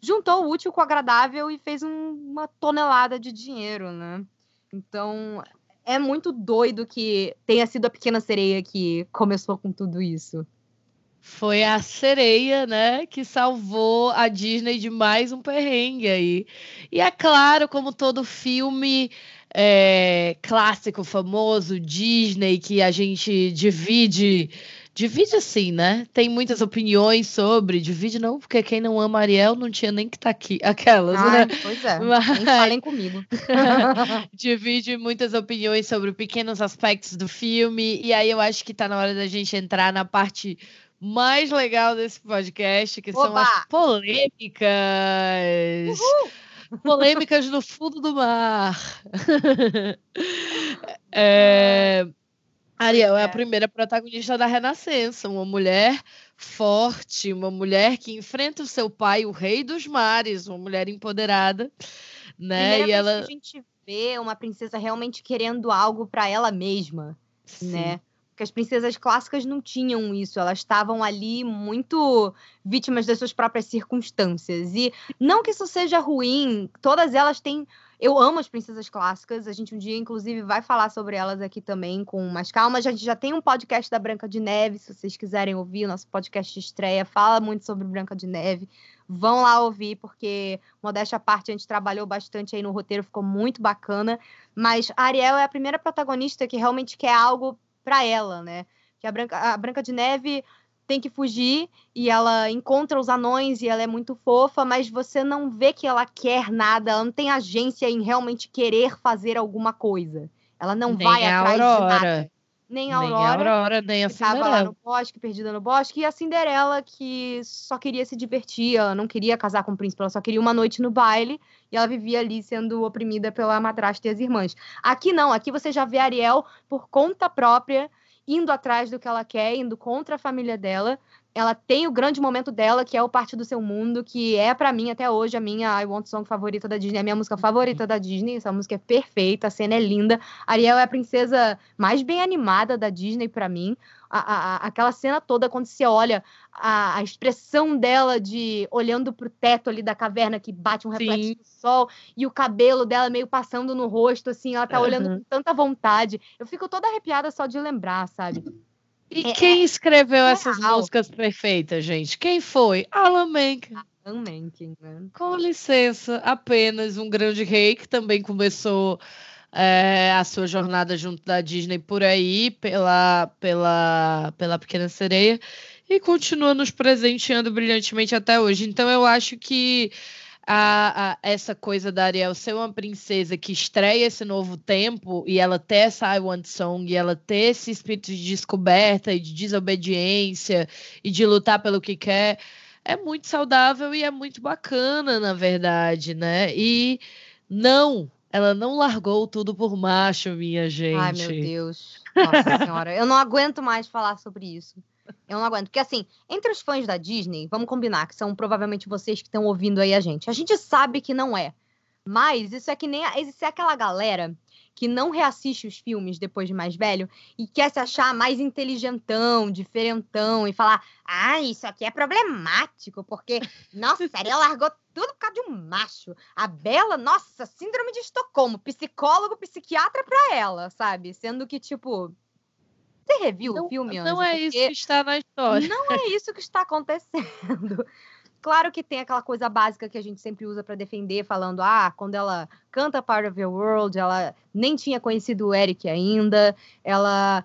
juntou o útil com o agradável e fez um, uma tonelada de dinheiro, né? Então, é muito doido que tenha sido a Pequena Sereia que começou com tudo isso. Foi a sereia, né, que salvou a Disney de mais um perrengue aí. E é claro, como todo filme é, clássico, famoso, Disney, que a gente divide Divide assim, né? Tem muitas opiniões sobre. Divide não, porque quem não ama Ariel não tinha nem que estar tá aqui. Aquelas, Ai, né? Pois é. Mas... Falem comigo. Divide muitas opiniões sobre pequenos aspectos do filme. E aí eu acho que tá na hora da gente entrar na parte mais legal desse podcast, que Oba! são as polêmicas. Uhul! Polêmicas no fundo do mar. é, Ariel é. é a primeira protagonista da Renascença, uma mulher forte, uma mulher que enfrenta o seu pai, o rei dos mares, uma mulher empoderada, né? E ela a gente vê uma princesa realmente querendo algo para ela mesma, Sim. né? Porque as princesas clássicas não tinham isso, elas estavam ali muito vítimas das suas próprias circunstâncias. E não que isso seja ruim, todas elas têm eu amo as princesas clássicas. A gente um dia, inclusive, vai falar sobre elas aqui também com mais calma. A gente já tem um podcast da Branca de Neve, se vocês quiserem ouvir, o nosso podcast de estreia fala muito sobre Branca de Neve. Vão lá ouvir, porque, modéstia à parte, a gente trabalhou bastante aí no roteiro, ficou muito bacana. Mas a Ariel é a primeira protagonista que realmente quer algo para ela, né? Que a Branca, a Branca de Neve tem que fugir e ela encontra os anões e ela é muito fofa, mas você não vê que ela quer nada, ela não tem agência em realmente querer fazer alguma coisa. Ela não nem vai atrás Aurora. de nada. Nem a Aurora, nem a Aurora, nem a Cinderela. lá no bosque, perdida no bosque, e a Cinderela que só queria se divertir, ela não queria casar com o príncipe, ela só queria uma noite no baile, e ela vivia ali sendo oprimida pela madrasta e as irmãs. Aqui não, aqui você já vê a Ariel por conta própria, indo atrás do que ela quer, indo contra a família dela. Ela tem o grande momento dela, que é o Parte do Seu Mundo, que é para mim até hoje a minha I Want Song favorita da Disney, a minha música favorita da Disney. Essa música é perfeita, a cena é linda. Ariel é a princesa mais bem animada da Disney para mim a, a, aquela cena toda, quando você olha a, a expressão dela de olhando pro teto ali da caverna que bate um reflexo Sim. do sol e o cabelo dela meio passando no rosto, assim, ela tá uhum. olhando com tanta vontade. Eu fico toda arrepiada só de lembrar, sabe? E é, quem é escreveu é essas real. músicas perfeitas, gente? Quem foi? Alan Menken. Alan Menken, né? Com licença, apenas um grande rei que também começou é, a sua jornada junto da Disney por aí, pela, pela, pela Pequena Sereia, e continua nos presenteando brilhantemente até hoje. Então eu acho que a, a, essa coisa da Ariel ser uma princesa que estreia esse novo tempo e ela ter essa I Want Song e ela ter esse espírito de descoberta e de desobediência e de lutar pelo que quer é muito saudável e é muito bacana, na verdade, né? E não ela não largou tudo por macho, minha gente. Ai, meu Deus. Nossa senhora. Eu não aguento mais falar sobre isso. Eu não aguento. Porque, assim, entre os fãs da Disney, vamos combinar, que são provavelmente vocês que estão ouvindo aí a gente. A gente sabe que não é. Mas isso é que nem. Isso é aquela galera que não reassiste os filmes depois de mais velho e quer se achar mais inteligentão, diferentão e falar: ah, isso aqui é problemático, porque, nossa, Ariel largou tudo por causa de um macho. A Bela, nossa, síndrome de Estocolmo, psicólogo, psiquiatra pra ela, sabe? Sendo que, tipo. Você reviu não, o filme, Não é isso que está na história. Não é isso que está acontecendo. Claro que tem aquela coisa básica que a gente sempre usa para defender, falando, ah, quando ela canta Part of Your World, ela nem tinha conhecido o Eric ainda, ela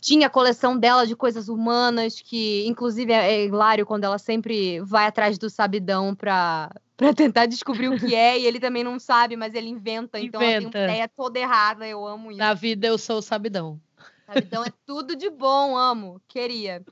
tinha a coleção dela de coisas humanas, que inclusive é hilário quando ela sempre vai atrás do sabidão para para tentar descobrir o que é, e ele também não sabe, mas ele inventa, então inventa. ela tem uma ideia toda errada, eu amo isso. Na vida eu sou o sabidão. Sabidão é tudo de bom, amo, queria.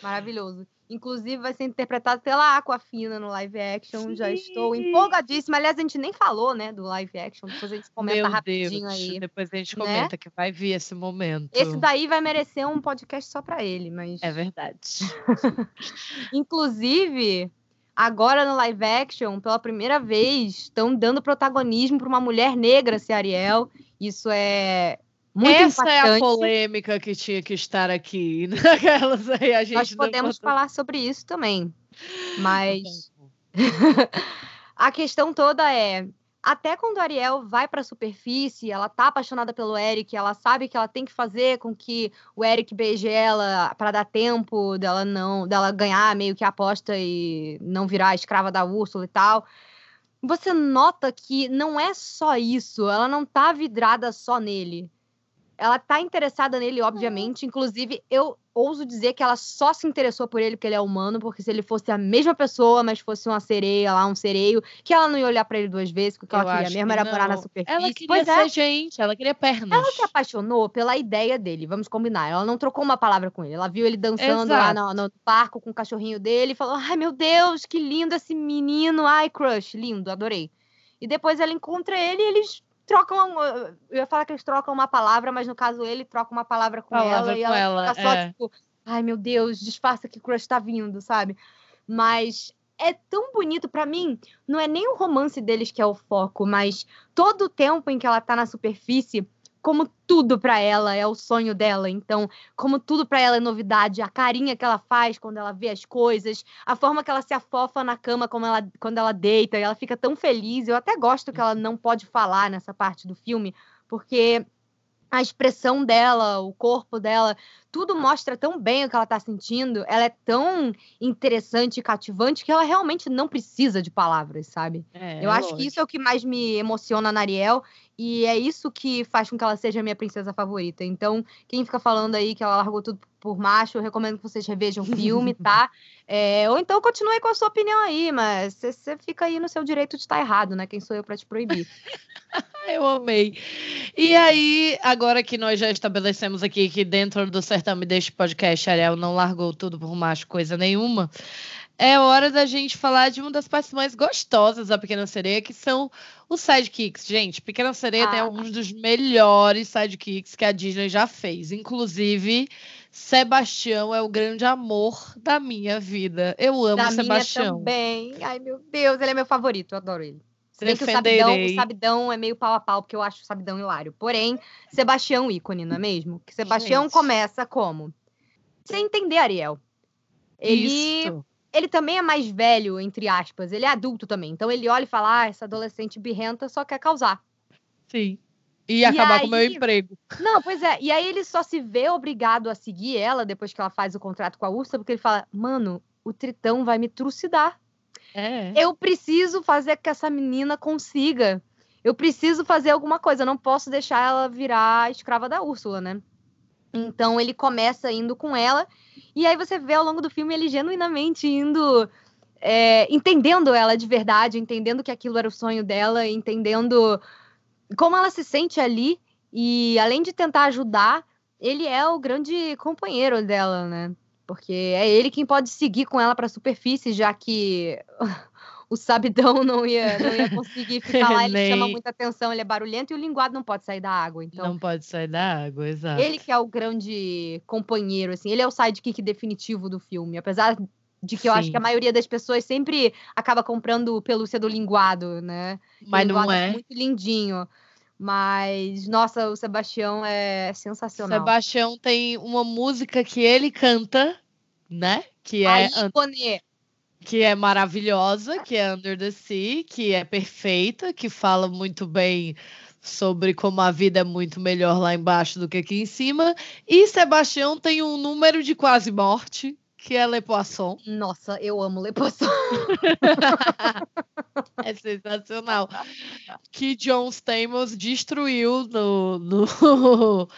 Maravilhoso. Inclusive, vai ser interpretado pela Aquafina no live action. Sim. Já estou empolgadíssima. Aliás, a gente nem falou, né, do live action. Depois a gente comenta Meu rapidinho Deus, aí. Depois a gente né? comenta né? que vai vir esse momento. Esse daí vai merecer um podcast só para ele, mas. É verdade. Inclusive, agora no live action, pela primeira vez, estão dando protagonismo para uma mulher negra ser Ariel. Isso é muito Essa impactante. é a polêmica que tinha que estar aqui. Naquelas aí, a gente Nós podemos falar sobre isso também. Mas a questão toda é. Até quando a Ariel vai para a superfície, ela tá apaixonada pelo Eric, ela sabe que ela tem que fazer com que o Eric beije ela para dar tempo dela não, dela ganhar meio que a aposta e não virar escrava da Úrsula e tal. Você nota que não é só isso, ela não tá vidrada só nele ela tá interessada nele, obviamente. Inclusive, eu ouso dizer que ela só se interessou por ele porque ele é humano, porque se ele fosse a mesma pessoa, mas fosse uma sereia lá, um sereio, que ela não ia olhar para ele duas vezes, porque ela queria mesmo era morar na superfície. Ela queria pois é. ser é. gente, ela queria pernas. Ela se apaixonou pela ideia dele, vamos combinar. Ela não trocou uma palavra com ele. Ela viu ele dançando Exato. lá no, no parque com o cachorrinho dele e falou: Ai, meu Deus, que lindo esse menino. Ai, crush, lindo, adorei. E depois ela encontra ele e eles trocam. Eu ia falar que eles trocam uma palavra, mas no caso ele troca uma palavra com palavra ela e ela, ela, fica só é. tipo, ai meu Deus, disfarça que o crush tá vindo, sabe? Mas é tão bonito para mim, não é nem o romance deles que é o foco, mas todo o tempo em que ela tá na superfície, como tudo para ela é o sonho dela. Então, como tudo para ela é novidade, a carinha que ela faz quando ela vê as coisas, a forma que ela se afofa na cama como ela, quando ela deita, e ela fica tão feliz. Eu até gosto que ela não pode falar nessa parte do filme, porque a expressão dela, o corpo dela, tudo mostra tão bem o que ela está sentindo. Ela é tão interessante e cativante que ela realmente não precisa de palavras, sabe? É, Eu acho lógico. que isso é o que mais me emociona na Ariel e é isso que faz com que ela seja a minha princesa favorita. Então, quem fica falando aí que ela largou tudo por macho, eu recomendo que vocês revejam o filme, tá? É, ou então continue com a sua opinião aí, mas você fica aí no seu direito de estar errado, né? Quem sou eu para te proibir? eu amei. E aí, agora que nós já estabelecemos aqui que dentro do certame deste podcast, Ariel não largou tudo por macho, coisa nenhuma é hora da gente falar de uma das partes mais gostosas da Pequena Sereia, que são os sidekicks. Gente, Pequena Sereia ah. tem alguns dos melhores sidekicks que a Disney já fez. Inclusive, Sebastião é o grande amor da minha vida. Eu amo da Sebastião. Minha também. Ai, meu Deus, ele é meu favorito, eu adoro ele. Se bem que o sabidão, o sabidão é meio pau a pau, porque eu acho o sabidão hilário. Porém, Sebastião ícone, não é mesmo? Que Sebastião Gente. começa como? Sem entender, Ariel. Ele Isso ele também é mais velho, entre aspas. Ele é adulto também. Então ele olha e fala: ah, essa adolescente birrenta só quer causar. Sim. E, e acabar aí... com o meu emprego. Não, pois é. E aí ele só se vê obrigado a seguir ela depois que ela faz o contrato com a Ursa, porque ele fala: mano, o Tritão vai me trucidar. É. Eu preciso fazer que essa menina consiga. Eu preciso fazer alguma coisa. Eu não posso deixar ela virar escrava da Úrsula, né? Então ele começa indo com ela e aí você vê ao longo do filme ele genuinamente indo. É, entendendo ela de verdade, entendendo que aquilo era o sonho dela, entendendo como ela se sente ali. E além de tentar ajudar, ele é o grande companheiro dela, né? Porque é ele quem pode seguir com ela para a superfície, já que o sabidão não ia, não ia conseguir ficar lá, ele Nem... chama muita atenção, ele é barulhento e o linguado não pode sair da água. Então, não pode sair da água, exato. Ele que é o grande companheiro, assim, ele é o sidekick definitivo do filme, apesar de que Sim. eu acho que a maioria das pessoas sempre acaba comprando pelúcia do linguado, né? Mas linguado não é. é muito lindinho. Mas, nossa, o Sebastião é sensacional. Sebastião tem uma música que ele canta, né? Que é, Ícone. que é maravilhosa, que é Under the Sea, que é perfeita, que fala muito bem sobre como a vida é muito melhor lá embaixo do que aqui em cima. E Sebastião tem um número de quase morte, que é Le Poisson. Nossa, eu amo Le Poisson. é sensacional. Que John Stamos destruiu no, no,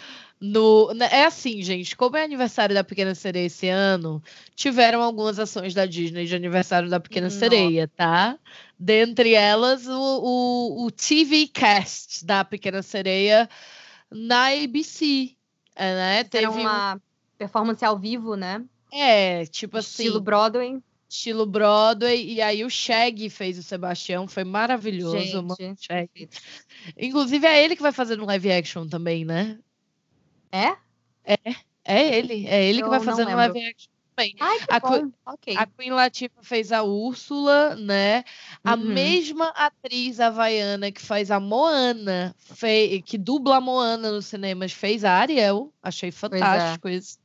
no. É assim, gente. Como é aniversário da Pequena Sereia esse ano, tiveram algumas ações da Disney de aniversário da Pequena Nossa. Sereia, tá? Dentre elas, o, o, o TV Cast da Pequena Sereia na ABC. É, né? Teve uma performance ao vivo, né? É, tipo assim. Estilo Broadway. Estilo Broadway. E aí o Shag fez o Sebastião, foi maravilhoso. Gente, Shag. Inclusive é ele que vai fazer no live action também, né? É? É, é ele. É ele Eu que vai fazer no live action também. Ai, a, Queen, okay. a Queen Latifah fez a Úrsula, né? A uhum. mesma atriz havaiana que faz a Moana, fez, que dubla a Moana nos cinemas, fez a Ariel. Achei é. fantástico é. isso.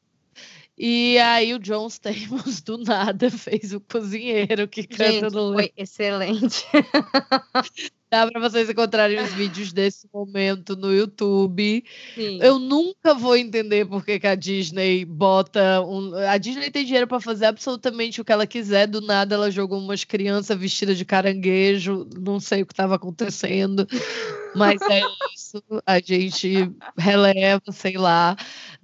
E aí o John Stamos, do nada, fez o cozinheiro que canta Gente, no Foi excelente. Dá para vocês encontrarem os vídeos desse momento no YouTube. Sim. Eu nunca vou entender por que, que a Disney bota. Um... A Disney tem dinheiro para fazer absolutamente o que ela quiser. Do nada ela jogou umas crianças vestidas de caranguejo. Não sei o que estava acontecendo. Mas é isso. A gente releva, sei lá.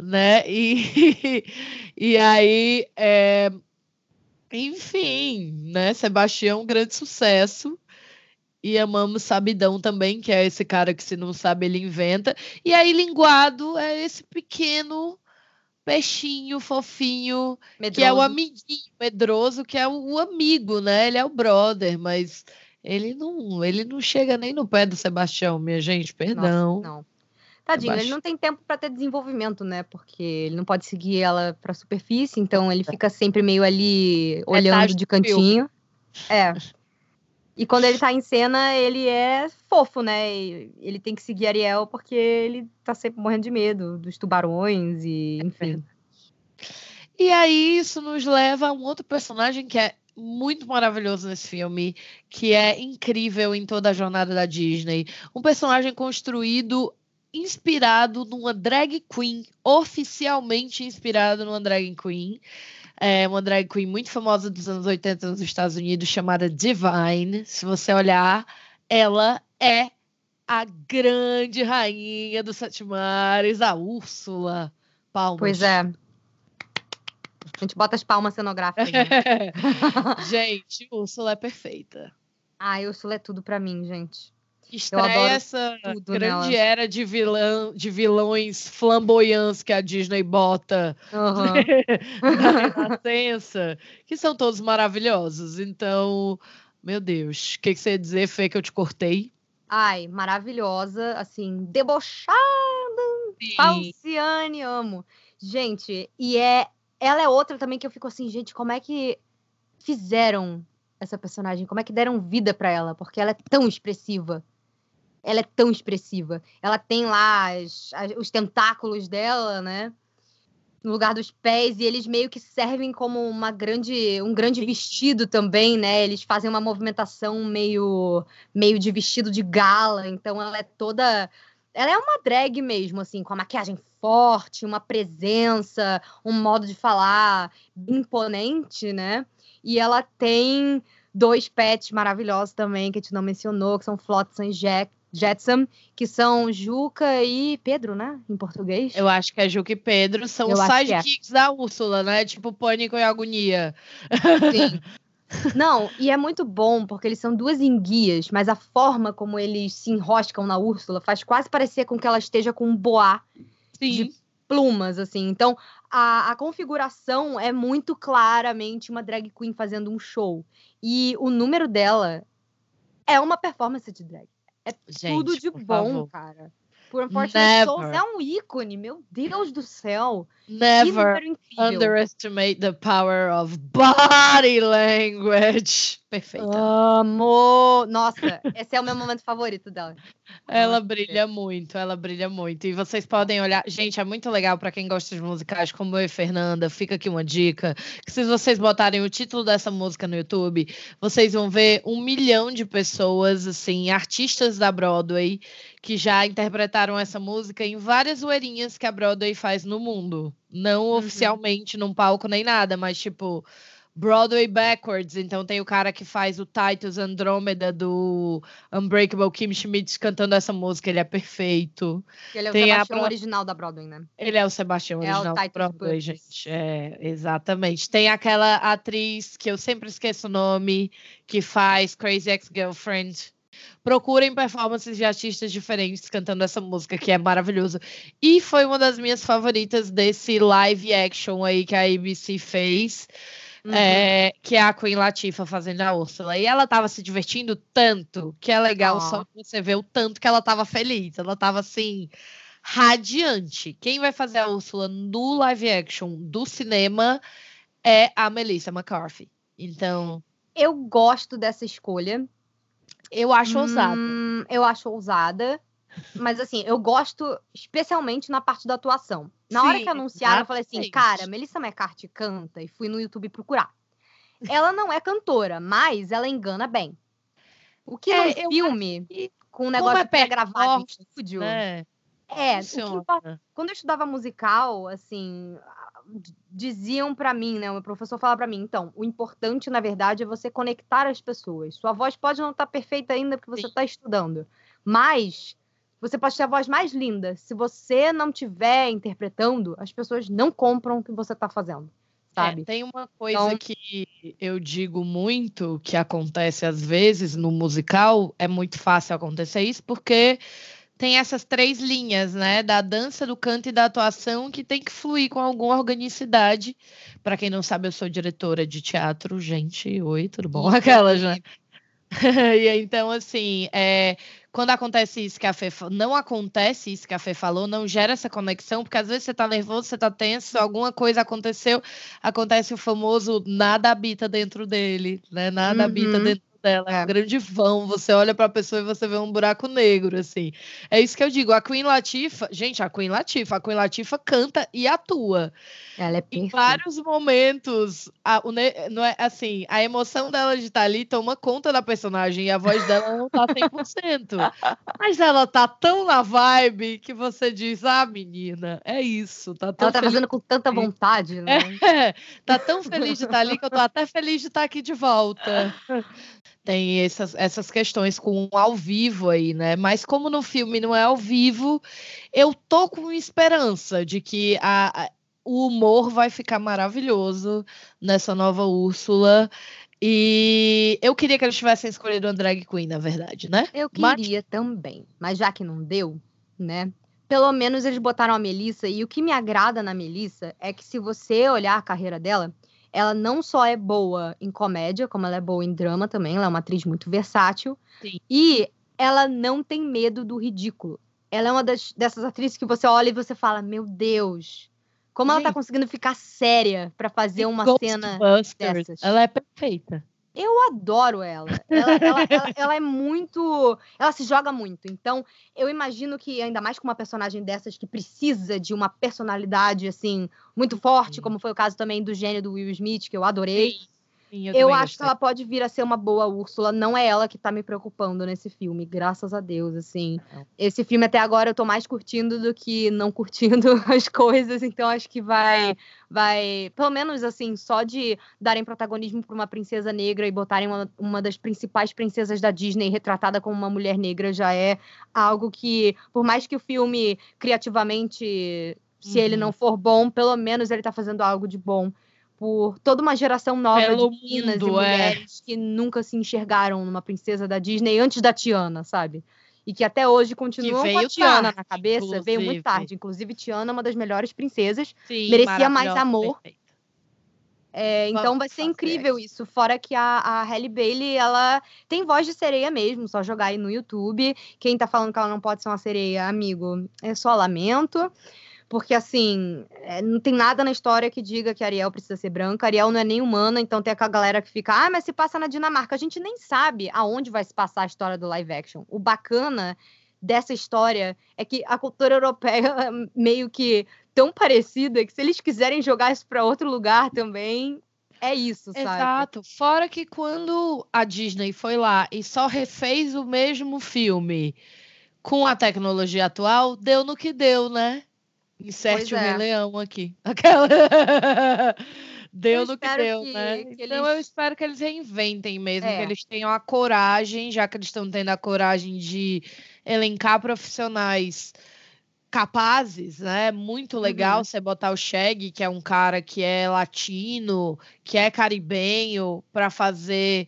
Né? E, e aí. É... Enfim, né? Sebastião, um grande sucesso. E amamos Sabidão também, que é esse cara que se não sabe ele inventa. E aí Linguado é esse pequeno peixinho fofinho, medroso. que é o amiguinho medroso, que é o, o, amigo, né? Ele é o brother, mas ele não, ele não chega nem no pé do Sebastião, minha gente, perdão. Nossa, não. Tadinho, Sebastião. ele não tem tempo para ter desenvolvimento, né? Porque ele não pode seguir ela para a superfície, então ele é. fica sempre meio ali olhando de cantinho. É. E quando ele tá em cena, ele é fofo, né? ele tem que seguir Ariel porque ele tá sempre morrendo de medo dos tubarões e, enfim. E aí isso nos leva a um outro personagem que é muito maravilhoso nesse filme, que é incrível em toda a jornada da Disney. Um personagem construído inspirado numa drag queen, oficialmente inspirado numa drag queen é uma drag queen muito famosa dos anos 80 nos Estados Unidos, chamada Divine. Se você olhar, ela é a grande rainha dos Sete Mares, a Úrsula. Palmas. Pois é. A gente bota as palmas cenográficas. Né? gente, Úrsula é perfeita. Ah, Úrsula é tudo para mim, gente. Estreia essa grande nela. era de, vilão, de vilões flamboyantes que a Disney bota uhum. na Renascença, que são todos maravilhosos. Então, meu Deus, o que, que você ia dizer, Fê, que eu te cortei? Ai, maravilhosa, assim, debochada, Sim. Falciane, amo. Gente, e é ela é outra também que eu fico assim, gente, como é que fizeram essa personagem? Como é que deram vida para ela? Porque ela é tão expressiva ela é tão expressiva. Ela tem lá as, as, os tentáculos dela, né? No lugar dos pés, e eles meio que servem como uma grande, um grande vestido também, né? Eles fazem uma movimentação meio, meio de vestido de gala, então ela é toda. Ela é uma drag mesmo, assim, com a maquiagem forte, uma presença, um modo de falar imponente, né? E ela tem dois pets maravilhosos também, que a gente não mencionou, que são Flotsam e Jack, Jetsam, que são Juca e Pedro, né? Em português. Eu acho que é Juca e Pedro. São os sidekicks é. da Úrsula, né? Tipo Pânico e Agonia. Sim. Não, e é muito bom porque eles são duas enguias, mas a forma como eles se enroscam na Úrsula faz quase parecer com que ela esteja com um boá Sim. de plumas, assim. Então, a, a configuração é muito claramente uma drag queen fazendo um show. E o número dela é uma performance de drag. É Gente, tudo de bom, favor. cara. Por Unfortunate Souls é um ícone, meu Deus do céu. Never. Underestimate the power of body language. Perfeita. Amo! Nossa, esse é o meu momento favorito dela. Ela brilha muito, ela brilha muito. E vocês podem olhar. Gente, é muito legal para quem gosta de musicais como eu e Fernanda. Fica aqui uma dica: que se vocês botarem o título dessa música no YouTube, vocês vão ver um milhão de pessoas, assim, artistas da Broadway, que já interpretaram essa música em várias zoeirinhas que a Broadway faz no mundo. Não uhum. oficialmente num palco nem nada, mas tipo Broadway Backwards, então tem o cara que faz o Titus Andrômeda do Unbreakable Kim Schmidt cantando essa música, ele é perfeito. Ele é o tem Sebastião a... original da Broadway, né? Ele é o Sebastião é original da Broadway, gente. É, exatamente. Tem aquela atriz que eu sempre esqueço o nome, que faz Crazy Ex-Girlfriend. Procurem performances de artistas diferentes cantando essa música, que é maravilhoso. E foi uma das minhas favoritas desse live action aí que a ABC fez. Uhum. É, que é a Queen Latifah fazendo a Úrsula. E ela tava se divertindo tanto que é legal oh. só você ver o tanto que ela tava feliz. Ela tava assim, radiante. Quem vai fazer a Úrsula no live action do cinema é a Melissa McCarthy. Então. Eu gosto dessa escolha. Eu acho hum, ousada. Eu acho ousada. Mas assim, eu gosto especialmente na parte da atuação. Na Sim, hora que anunciaram, eu falei assim, cara, Melissa McCarthy canta e fui no YouTube procurar. Ela não é cantora, mas ela engana bem. O que é, no filme, que, com um negócio é pré-gravado em estúdio, né? É, quando eu estudava musical, assim, diziam para mim, né? O meu professor fala para mim, então, o importante, na verdade, é você conectar as pessoas. Sua voz pode não estar tá perfeita ainda porque você está estudando, mas você pode ter a voz mais linda. Se você não estiver interpretando, as pessoas não compram o que você está fazendo. É, sabe? É, tem uma coisa então... que eu digo muito que acontece às vezes no musical, é muito fácil acontecer isso, porque tem essas três linhas, né? Da dança, do canto e da atuação que tem que fluir com alguma organicidade. Para quem não sabe, eu sou diretora de teatro, gente. Oi, tudo bom? Aquela já. e então, assim, é, quando acontece isso que a Fê não acontece isso que a Fê falou, não gera essa conexão, porque às vezes você tá nervoso, você tá tenso, alguma coisa aconteceu, acontece o famoso nada habita dentro dele, né? Nada uhum. habita dentro dela, é um grande vão. Você olha para a pessoa e você vê um buraco negro, assim. É isso que eu digo. A Queen Latifah, gente, a Queen Latifah, a Queen Latifah canta e atua. Ela é perfeita. Em vários momentos, a, o, não é, assim, a emoção dela de estar tá ali toma conta da personagem e a voz dela não tá 100%. mas ela tá tão na vibe que você diz: "Ah, menina, é isso, tá tão Ela tá fazendo com tanta vontade, né? É, tá tão feliz de estar tá ali que eu tô até feliz de estar tá aqui de volta. Tem essas, essas questões com ao vivo aí, né? Mas como no filme não é ao vivo, eu tô com esperança de que a, a o humor vai ficar maravilhoso nessa nova Úrsula. E eu queria que eles tivessem escolhido uma drag queen, na verdade, né? Eu queria mas... também. Mas já que não deu, né? Pelo menos eles botaram a Melissa. E o que me agrada na Melissa é que se você olhar a carreira dela, ela não só é boa em comédia, como ela é boa em drama também. Ela é uma atriz muito versátil. Sim. E ela não tem medo do ridículo. Ela é uma das, dessas atrizes que você olha e você fala: Meu Deus, como Gente, ela tá conseguindo ficar séria para fazer uma cena dessas? Ela é perfeita. Eu adoro ela. Ela, ela, ela. ela, é muito. Ela se joga muito. Então, eu imagino que, ainda mais com uma personagem dessas que precisa de uma personalidade, assim, muito forte, como foi o caso também do gênio do Will Smith, que eu adorei. Sim. Sim, eu, eu acho gostei. que ela pode vir a ser uma boa Úrsula. Não é ela que tá me preocupando nesse filme, graças a Deus, assim. Esse filme até agora eu tô mais curtindo do que não curtindo as coisas, então acho que vai vai, pelo menos assim, só de darem protagonismo para uma princesa negra e botarem uma, uma das principais princesas da Disney retratada como uma mulher negra já é algo que, por mais que o filme criativamente se uhum. ele não for bom, pelo menos ele tá fazendo algo de bom por toda uma geração nova Pelo de meninas mundo, e mulheres é. que nunca se enxergaram numa princesa da Disney antes da Tiana, sabe? E que até hoje continuam com a Tiana tarde, na cabeça, inclusive. veio muito tarde. Inclusive, Tiana é uma das melhores princesas, Sim, merecia mais amor. É, então vai ser incrível isso. Fora que a, a Halle Bailey, ela tem voz de sereia mesmo, só jogar aí no YouTube. Quem tá falando que ela não pode ser uma sereia, amigo, é só lamento. Porque, assim, é, não tem nada na história que diga que Ariel precisa ser branca. Ariel não é nem humana, então tem aquela galera que fica, ah, mas se passa na Dinamarca. A gente nem sabe aonde vai se passar a história do live action. O bacana dessa história é que a cultura europeia é meio que tão parecida que se eles quiserem jogar isso para outro lugar também, é isso, sabe? Exato. Fora que quando a Disney foi lá e só refez o mesmo filme com a tecnologia atual, deu no que deu, né? Inserte o é. Rei Leão aqui. Aquela. deu no que deu, que, né? Que então eles... eu espero que eles reinventem mesmo, é. que eles tenham a coragem, já que eles estão tendo a coragem de elencar profissionais capazes, né? Muito legal uhum. você botar o Shag, que é um cara que é latino, que é caribenho, para fazer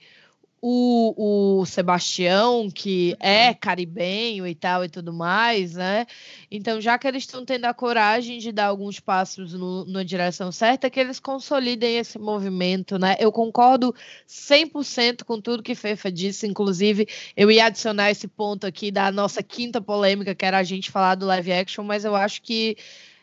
o, o Sebastião, que é uhum. caribenho e tal e tudo mais, né? Então, já que eles estão tendo a coragem de dar alguns passos no, na direção certa, que eles consolidem esse movimento, né? Eu concordo 100% com tudo que Fefa disse, inclusive, eu ia adicionar esse ponto aqui da nossa quinta polêmica, que era a gente falar do live action, mas eu acho que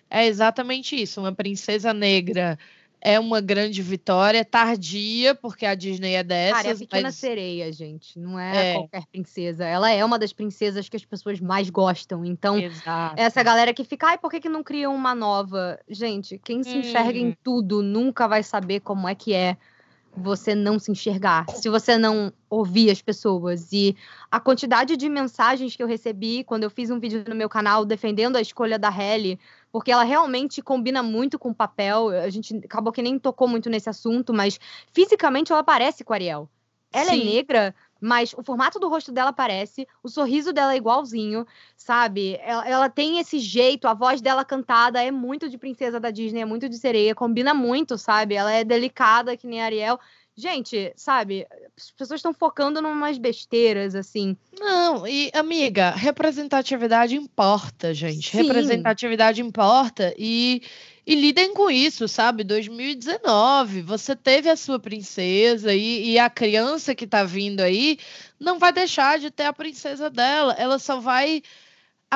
é exatamente isso, uma princesa negra é uma grande vitória, tardia, porque a Disney é dessas. Cara, é a Pequena mas... Sereia, gente, não é, é, qualquer princesa. Ela é uma das princesas que as pessoas mais gostam. Então, Exato. essa galera que fica, ai, por que, que não criam uma nova? Gente, quem se enxerga hum. em tudo nunca vai saber como é que é você não se enxergar, se você não ouvir as pessoas. E a quantidade de mensagens que eu recebi quando eu fiz um vídeo no meu canal defendendo a escolha da Halle, porque ela realmente combina muito com o papel. A gente acabou que nem tocou muito nesse assunto, mas fisicamente ela parece com a Ariel. Ela é Sim. é negra, mas o formato do rosto dela parece, o sorriso dela é igualzinho, sabe? Ela, ela, tem esse jeito, a voz dela cantada é muito de princesa da Disney, é muito de sereia, combina muito, sabe? Ela é delicada que nem a Ariel. Gente, sabe, as pessoas estão focando em umas besteiras, assim. Não, e amiga, representatividade importa, gente. Sim. Representatividade importa e e lidem com isso, sabe? 2019, você teve a sua princesa e, e a criança que está vindo aí não vai deixar de ter a princesa dela. Ela só vai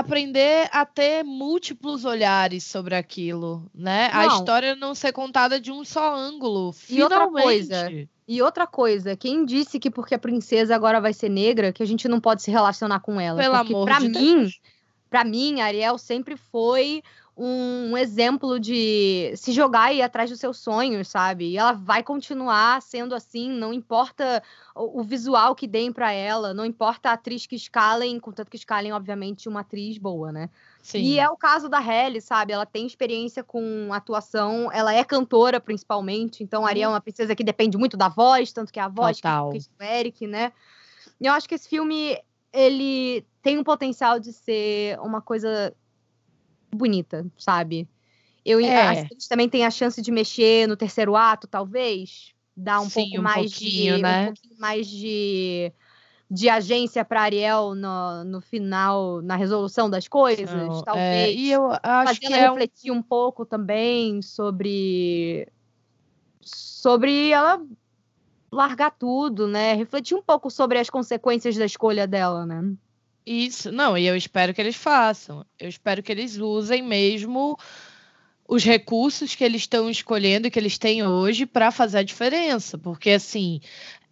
aprender a ter múltiplos olhares sobre aquilo, né? Não. A história não ser contada de um só ângulo. E finalmente. outra coisa. E outra coisa, quem disse que porque a princesa agora vai ser negra, que a gente não pode se relacionar com ela? Pelo porque amor pra de mim, Deus. Pra mim, Ariel sempre foi um exemplo de se jogar e ir atrás dos seus sonhos, sabe? E ela vai continuar sendo assim, não importa o, visual que deem para ela, não importa a atriz que escalem, contanto que escalem, obviamente, uma atriz boa, né? Sim. E é o caso da Halle, sabe? Ela tem experiência com atuação, ela é cantora principalmente, então Ariel é uma princesa que depende muito da voz, tanto que é a voz Total. que o Eric, né? E eu acho que esse filme ele tem um potencial de ser uma coisa bonita, sabe? Eu é. eles também têm a chance de mexer no terceiro ato, talvez, dar um Sim, pouco um mais de né? um pouquinho mais de de agência para Ariel no, no final, na resolução das coisas, Não, é, talvez. É, e eu acho que é refletir um... um pouco também sobre sobre ela largar tudo, né? Refletir um pouco sobre as consequências da escolha dela, né? Isso, não, e eu espero que eles façam. Eu espero que eles usem mesmo os recursos que eles estão escolhendo e que eles têm hoje para fazer a diferença. Porque, assim,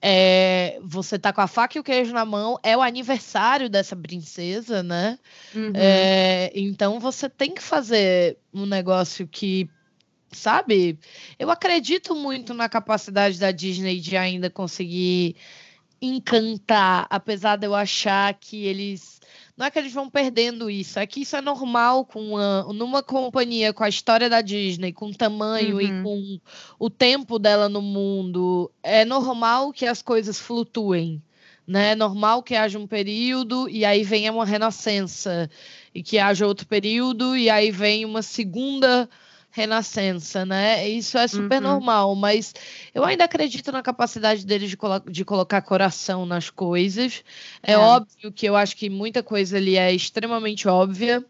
é, você tá com a faca e o queijo na mão, é o aniversário dessa princesa, né? Uhum. É, então você tem que fazer um negócio que, sabe? Eu acredito muito na capacidade da Disney de ainda conseguir encantar, apesar de eu achar que eles. Não é que eles vão perdendo isso, é que isso é normal com uma, numa companhia com a história da Disney, com o tamanho uhum. e com o tempo dela no mundo. É normal que as coisas flutuem. Né? É normal que haja um período e aí venha uma renascença, e que haja outro período e aí vem uma segunda renascença, né? Isso é super uhum. normal, mas eu ainda acredito na capacidade deles de, colo de colocar coração nas coisas. É, é, óbvio que eu acho que muita coisa ali é extremamente óbvia.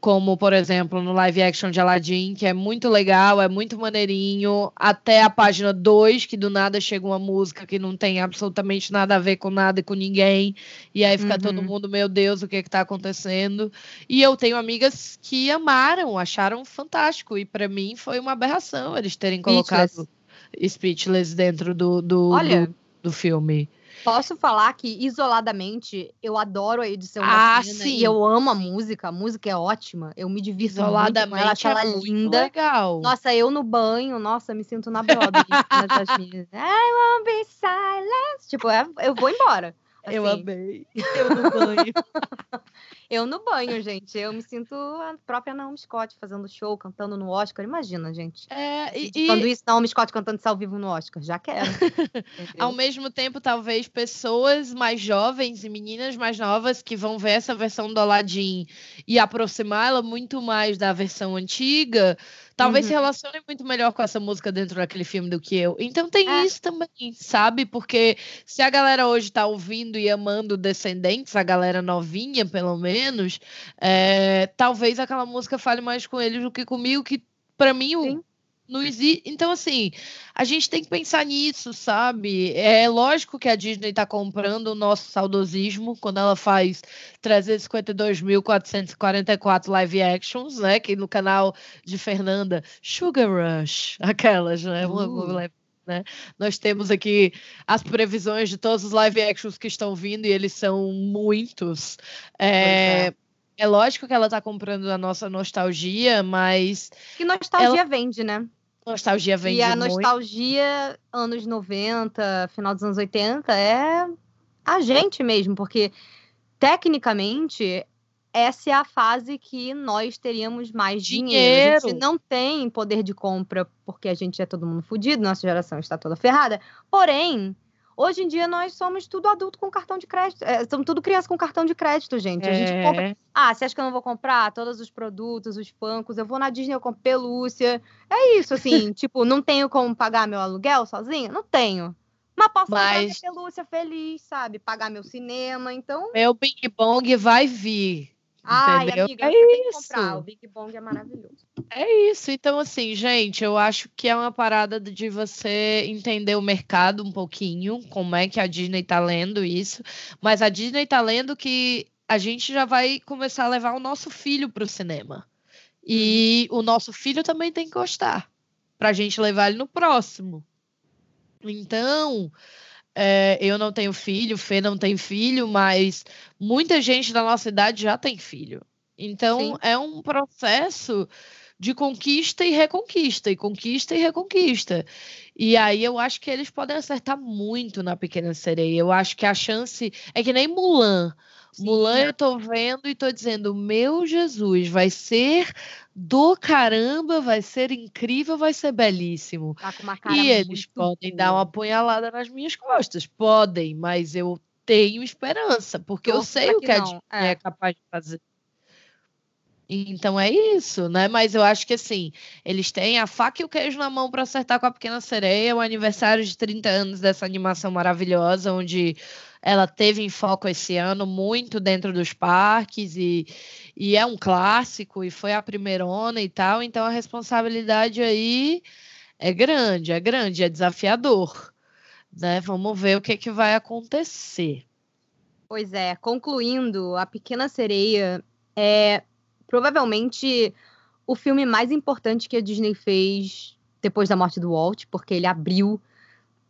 Como por exemplo no live action de Aladdin, que é muito legal, é muito maneirinho, até a página 2, que do nada chega uma música que não tem absolutamente nada a ver com nada e com ninguém, e aí fica uhum. todo mundo, meu Deus, o que está acontecendo? E eu tenho amigas que amaram, acharam fantástico, e para mim foi uma aberração eles terem colocado Speechless dentro do, do, Olha, do, do filme. Posso falar que, isoladamente, eu adoro a edição ah, da sim. e eu amo a música. A música é ótima. Eu me divirto isoladamente muito com ela, acho ela é linda. legal. Nossa, eu no banho, nossa, me sinto na Broadway. nas minhas. I won't be silent. Tipo, é, eu vou embora. Assim. Eu amei. Eu no banho. eu no banho, gente. Eu me sinto a própria Naomi Scott fazendo show, cantando no Oscar. Imagina, gente. É, e, Quando isso, Naomi Scott cantando isso ao vivo no Oscar. Já quero. ao mesmo tempo, talvez pessoas mais jovens e meninas mais novas que vão ver essa versão do Aladdin e aproximá-la muito mais da versão antiga talvez uhum. se relacione muito melhor com essa música dentro daquele filme do que eu. Então tem é. isso também, sabe? Porque se a galera hoje tá ouvindo e amando Descendentes, a galera novinha, pelo menos, é, talvez aquela música fale mais com eles do que comigo, que para mim o, não existe. Então, assim, a gente tem que pensar nisso, sabe? É lógico que a Disney está comprando o nosso saudosismo quando ela faz 352.444 live actions, né? Que no canal de Fernanda, Sugar Rush, aquelas, né? Uh. Né? Nós temos aqui as previsões de todos os live actions que estão vindo e eles são muitos. É, é. é lógico que ela está comprando a nossa nostalgia, mas. Que nostalgia ela... vende, né? Nostalgia vende E a nostalgia, anos 90, final dos anos 80, é a gente mesmo, porque tecnicamente essa é a fase que nós teríamos mais dinheiro. dinheiro. A gente não tem poder de compra porque a gente é todo mundo fodido, nossa geração está toda ferrada. Porém, Hoje em dia nós somos tudo adulto com cartão de crédito. É, somos tudo criança com cartão de crédito, gente. A gente compra. É. Ah, você acha que eu não vou comprar todos os produtos, os bancos? Eu vou na Disney, eu compro pelúcia. É isso, assim. tipo, não tenho como pagar meu aluguel sozinha? Não tenho. Mas posso Mas... comprar pelúcia feliz, sabe? Pagar meu cinema, então. Meu Bing Bong vai vir. Ai, entendeu? amiga, é isso. O Big Bong é maravilhoso. É isso. Então, assim, gente, eu acho que é uma parada de você entender o mercado um pouquinho, como é que a Disney tá lendo isso. Mas a Disney tá lendo que a gente já vai começar a levar o nosso filho para o cinema. E uhum. o nosso filho também tem que gostar. Pra gente levar ele no próximo. Então, é, eu não tenho filho, Fê não tem filho, mas muita gente da nossa idade já tem filho. Então Sim. é um processo de conquista e reconquista, e conquista e reconquista. E aí eu acho que eles podem acertar muito na Pequena Sereia. Eu acho que a chance é que nem Mulan. Sim. Mulan eu tô vendo e tô dizendo, meu Jesus, vai ser do caramba, vai ser incrível, vai ser belíssimo. Tá e eles podem boa. dar uma apunhalada nas minhas costas, podem, mas eu tenho esperança, porque eu sei o que, a Disney é. é capaz de fazer. Então é isso, né? Mas eu acho que assim, eles têm a faca e o queijo na mão para acertar com a Pequena Sereia, o aniversário de 30 anos dessa animação maravilhosa, onde ela teve em foco esse ano muito dentro dos parques e, e é um clássico e foi a primeirona e tal, então a responsabilidade aí é grande, é grande, é desafiador, né? Vamos ver o que, que vai acontecer. Pois é, concluindo, a Pequena Sereia é provavelmente o filme mais importante que a Disney fez depois da morte do Walt, porque ele abriu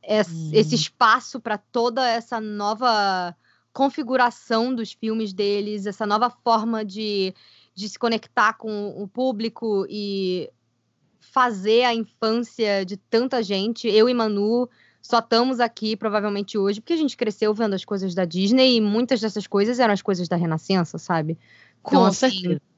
esse, hum. esse espaço para toda essa nova configuração dos filmes deles, essa nova forma de, de se conectar com o público e fazer a infância de tanta gente. Eu e Manu só estamos aqui provavelmente hoje porque a gente cresceu vendo as coisas da Disney e muitas dessas coisas eram as coisas da Renascença, sabe? Então, com assim, certeza.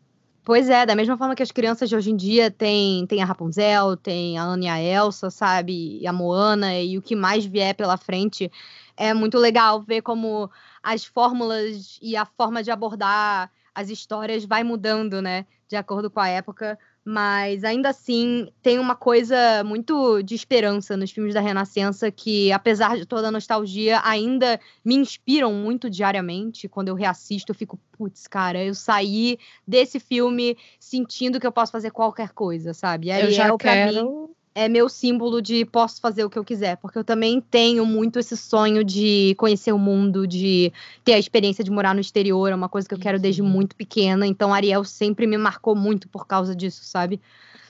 Pois é, da mesma forma que as crianças de hoje em dia têm, têm a Rapunzel, tem a Anne e a Elsa, sabe? E a Moana e o que mais vier pela frente. É muito legal ver como as fórmulas e a forma de abordar as histórias vai mudando, né? De acordo com a época. Mas ainda assim, tem uma coisa muito de esperança nos filmes da Renascença que, apesar de toda a nostalgia, ainda me inspiram muito diariamente. Quando eu reassisto, eu fico, putz, cara, eu saí desse filme sentindo que eu posso fazer qualquer coisa, sabe? Ariel, eu já quero. Mim, é meu símbolo de posso fazer o que eu quiser, porque eu também tenho muito esse sonho de conhecer o mundo, de ter a experiência de morar no exterior, é uma coisa que eu quero desde uhum. muito pequena. Então, Ariel sempre me marcou muito por causa disso, sabe?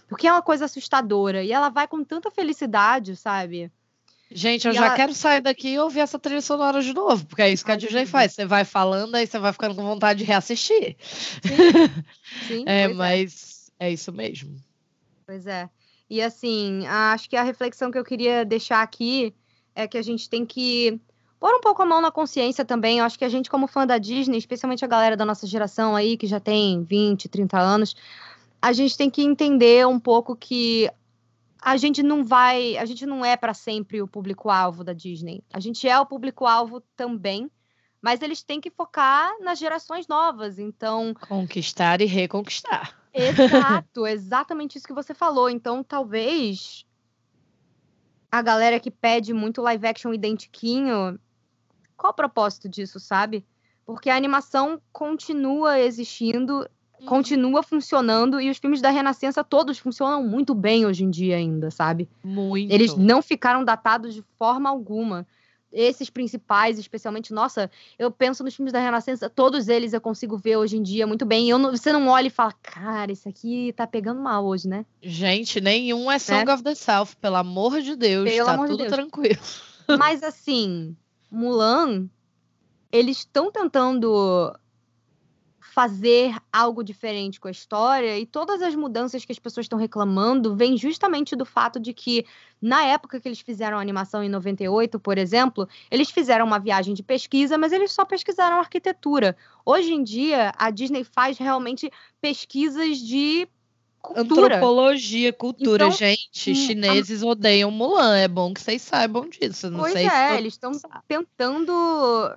Porque é uma coisa assustadora e ela vai com tanta felicidade, sabe? Gente, eu e já ela... quero sair daqui e ouvir essa trilha sonora de novo, porque é isso que a Disney faz. Você vai falando, aí você vai ficando com vontade de reassistir. Sim, Sim é, é, mas é. é isso mesmo. Pois é. E assim, acho que a reflexão que eu queria deixar aqui é que a gente tem que pôr um pouco a mão na consciência também. Eu acho que a gente, como fã da Disney, especialmente a galera da nossa geração aí, que já tem 20, 30 anos, a gente tem que entender um pouco que a gente não vai, a gente não é para sempre o público-alvo da Disney. A gente é o público-alvo também, mas eles têm que focar nas gerações novas. Então, conquistar e reconquistar. Exato, exatamente isso que você falou. Então, talvez a galera que pede muito live action identiquinho, qual o propósito disso, sabe? Porque a animação continua existindo, uhum. continua funcionando e os filmes da Renascença todos funcionam muito bem hoje em dia ainda, sabe? Muito. Eles não ficaram datados de forma alguma esses principais, especialmente, nossa, eu penso nos filmes da Renascença, todos eles eu consigo ver hoje em dia muito bem. Eu não, você não olha e fala, cara, esse aqui tá pegando mal hoje, né? Gente, nenhum é Song é. of the South, pelo amor de Deus, pelo tá tudo de tranquilo. Mas assim, Mulan, eles estão tentando fazer algo diferente com a história e todas as mudanças que as pessoas estão reclamando vêm justamente do fato de que na época que eles fizeram a animação em 98, por exemplo, eles fizeram uma viagem de pesquisa, mas eles só pesquisaram arquitetura. Hoje em dia, a Disney faz realmente pesquisas de cultura. Antropologia, cultura, então, gente. Hum, chineses a... odeiam Mulan. É bom que vocês saibam disso. Não pois sei é, se eles estão tentando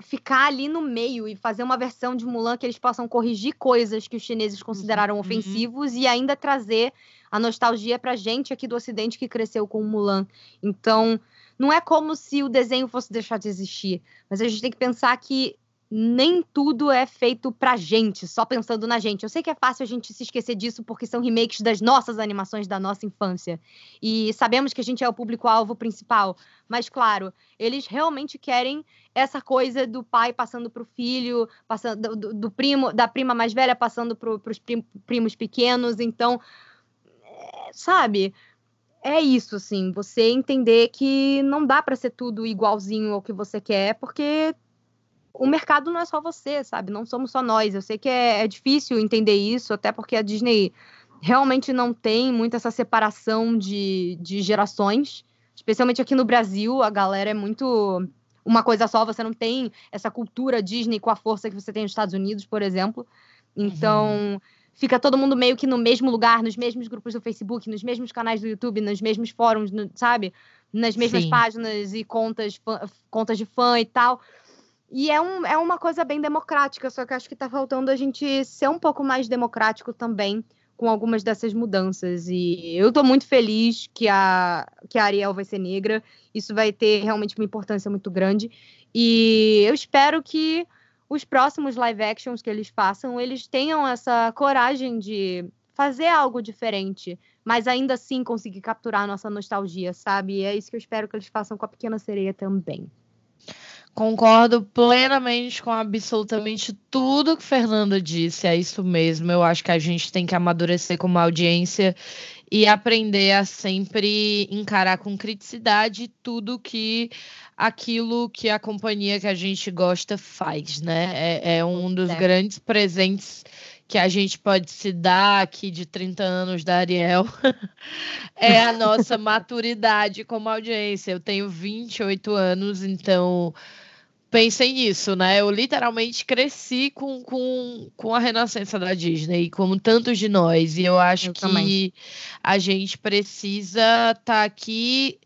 ficar ali no meio e fazer uma versão de Mulan que eles possam corrigir coisas que os chineses consideraram uhum. ofensivos e ainda trazer a nostalgia pra gente aqui do Ocidente que cresceu com Mulan. Então, não é como se o desenho fosse deixar de existir, mas a gente tem que pensar que nem tudo é feito pra gente, só pensando na gente. Eu sei que é fácil a gente se esquecer disso porque são remakes das nossas animações da nossa infância. E sabemos que a gente é o público-alvo principal. Mas, claro, eles realmente querem essa coisa do pai passando pro filho, passando do, do primo, da prima mais velha passando pro, pros primos pequenos. Então, é, sabe? é isso, assim, você entender que não dá para ser tudo igualzinho ao que você quer, porque o mercado não é só você, sabe? Não somos só nós. Eu sei que é, é difícil entender isso, até porque a Disney realmente não tem muito essa separação de, de gerações. Especialmente aqui no Brasil, a galera é muito uma coisa só, você não tem essa cultura Disney com a força que você tem nos Estados Unidos, por exemplo. Então, uhum. fica todo mundo meio que no mesmo lugar, nos mesmos grupos do Facebook, nos mesmos canais do YouTube, nos mesmos fóruns, no, sabe? Nas mesmas Sim. páginas e contas, contas de fã e tal. E é, um, é uma coisa bem democrática, só que acho que está faltando a gente ser um pouco mais democrático também com algumas dessas mudanças. E eu estou muito feliz que a, que a Ariel vai ser negra. Isso vai ter realmente uma importância muito grande. E eu espero que os próximos live actions que eles façam, eles tenham essa coragem de fazer algo diferente, mas ainda assim conseguir capturar a nossa nostalgia, sabe? E é isso que eu espero que eles façam com a Pequena Sereia também. Concordo plenamente com absolutamente tudo que Fernanda disse, é isso mesmo. Eu acho que a gente tem que amadurecer como audiência e aprender a sempre encarar com criticidade tudo que aquilo que a companhia que a gente gosta faz, né? É, é um dos é. grandes presentes que a gente pode se dar aqui de 30 anos da Ariel é a nossa maturidade como audiência. Eu tenho 28 anos, então pensem nisso, né? Eu literalmente cresci com, com, com a renascença da Disney, como tantos de nós. E eu acho eu que também. a gente precisa estar tá aqui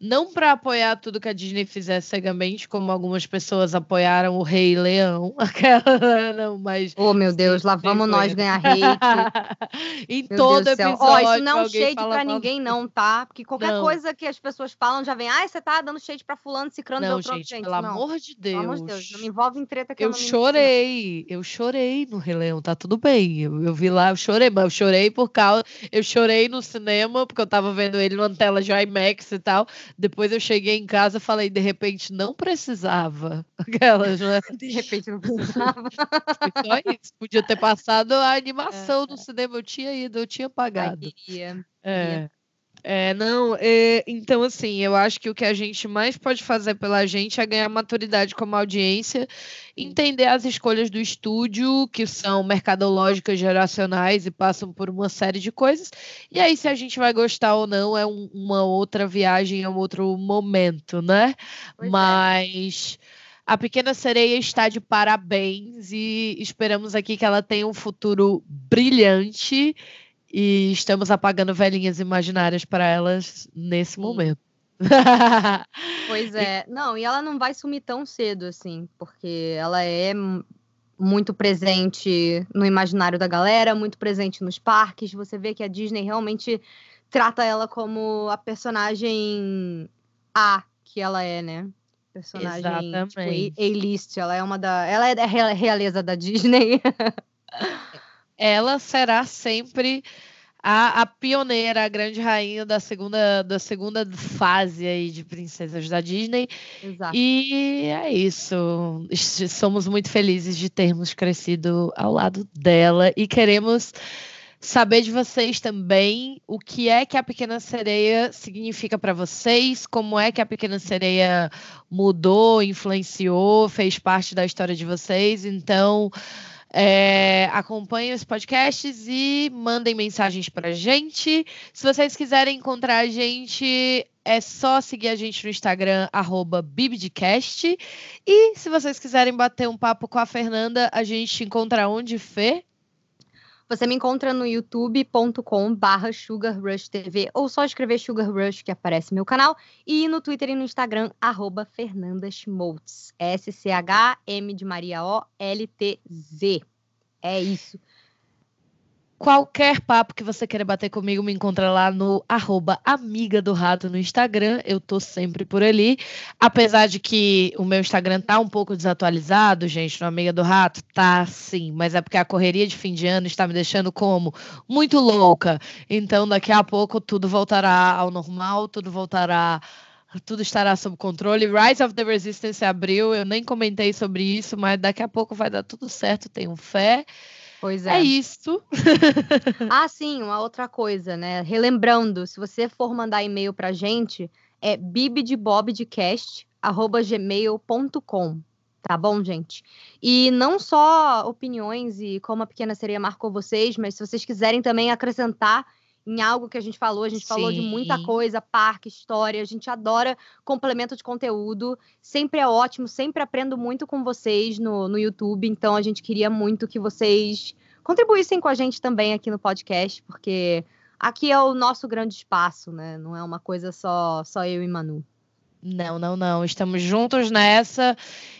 não para apoiar tudo que a Disney fizesse cegamente, como algumas pessoas apoiaram o Rei Leão, aquela, não, mas... Oh, meu Deus, lá vamos nós ganhar hate. em meu todo Deus episódio. Ó, oh, isso não é shade pra ninguém não, tá? Porque qualquer não. coisa que as pessoas falam já vem, ah, você tá dando shade pra fulano, cicrano, não, gente, gente, pelo não. amor de Deus. Pelo amor de Deus, não me envolve em treta que eu, eu chorei, eu chorei no Rei Leão, tá tudo bem, eu, eu vi lá, eu chorei, mas eu chorei por causa, eu chorei no cinema, porque eu tava vendo ele numa tela de IMAX e tal, depois eu cheguei em casa e falei, de repente não precisava. Aquelas, né? De repente não precisava. Só isso. Podia ter passado a animação é, no cinema. Eu tinha ido, eu tinha pagado. Ai, queria. É. É, não, é, então assim, eu acho que o que a gente mais pode fazer pela gente é ganhar maturidade como audiência, entender as escolhas do estúdio, que são mercadológicas geracionais e passam por uma série de coisas, e aí se a gente vai gostar ou não é um, uma outra viagem, é um outro momento, né? Pois é. Mas. É. A Pequena Sereia está de parabéns e esperamos aqui que ela tenha um futuro brilhante e estamos apagando velhinhas imaginárias para elas nesse Sim. momento. pois é. Não, e ela não vai sumir tão cedo assim, porque ela é muito presente no imaginário da galera, muito presente nos parques. Você vê que a Disney realmente trata ela como a personagem A que ela é, né? Personagem tipo, A-list. Ela é uma da. Ela é da realeza da Disney. ela será sempre a, a, pioneira, a grande rainha da segunda, da segunda fase aí de princesas da Disney. Exato. E é isso. Somos muito felizes de termos crescido ao lado dela e queremos saber de vocês também o que é que a Pequena Sereia significa para vocês, como é que a Pequena Sereia mudou, influenciou, fez parte da história de vocês. Então, é, acompanhem os podcasts e mandem mensagens para gente. Se vocês quiserem encontrar a gente, é só seguir a gente no Instagram, Bibdcast. E se vocês quiserem bater um papo com a Fernanda, a gente encontra onde, Fê? Você me encontra no youtube.com barra sugarrushtv ou só escrever Sugar Rush que aparece meu canal e no Twitter e no Instagram arroba fernandaschmoltz S-C-H-M de Maria O-L-T-Z é isso. Qualquer papo que você queira bater comigo, me encontra lá no arroba Amiga do Rato no Instagram. Eu tô sempre por ali. Apesar de que o meu Instagram tá um pouco desatualizado, gente, no Amiga do Rato, tá sim. Mas é porque a correria de fim de ano está me deixando como? Muito louca. Então, daqui a pouco tudo voltará ao normal, tudo voltará tudo estará sob controle. Rise of the Resistance abriu, eu nem comentei sobre isso, mas daqui a pouco vai dar tudo certo, tenho fé. Pois é. É isso. ah, sim, uma outra coisa, né? Relembrando, se você for mandar e-mail pra gente, é bibdebobdecast.gmail.com. Tá bom, gente? E não só opiniões e como a Pequena Sereia marcou vocês, mas se vocês quiserem também acrescentar em algo que a gente falou. A gente Sim. falou de muita coisa, parque, história. A gente adora complemento de conteúdo. Sempre é ótimo, sempre aprendo muito com vocês no, no YouTube. Então a gente queria muito que vocês contribuíssem com a gente também aqui no podcast, porque aqui é o nosso grande espaço, né? Não é uma coisa só, só eu e Manu. Não, não, não. Estamos juntos nessa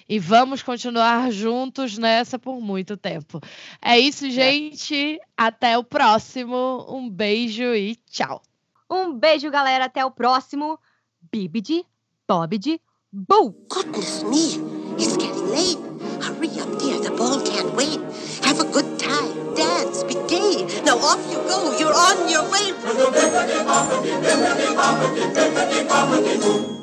e vamos continuar juntos nessa por muito tempo. É isso, é. gente. Até o próximo. Um beijo e tchau. Um beijo, galera. Até o próximo. Bibidi, Bobidi, Boo! Goodness me, it's getting late. Hurry up, dear. The ball can't wait. Have a good time. Dance. Be gay. Now off you go. You're on your way.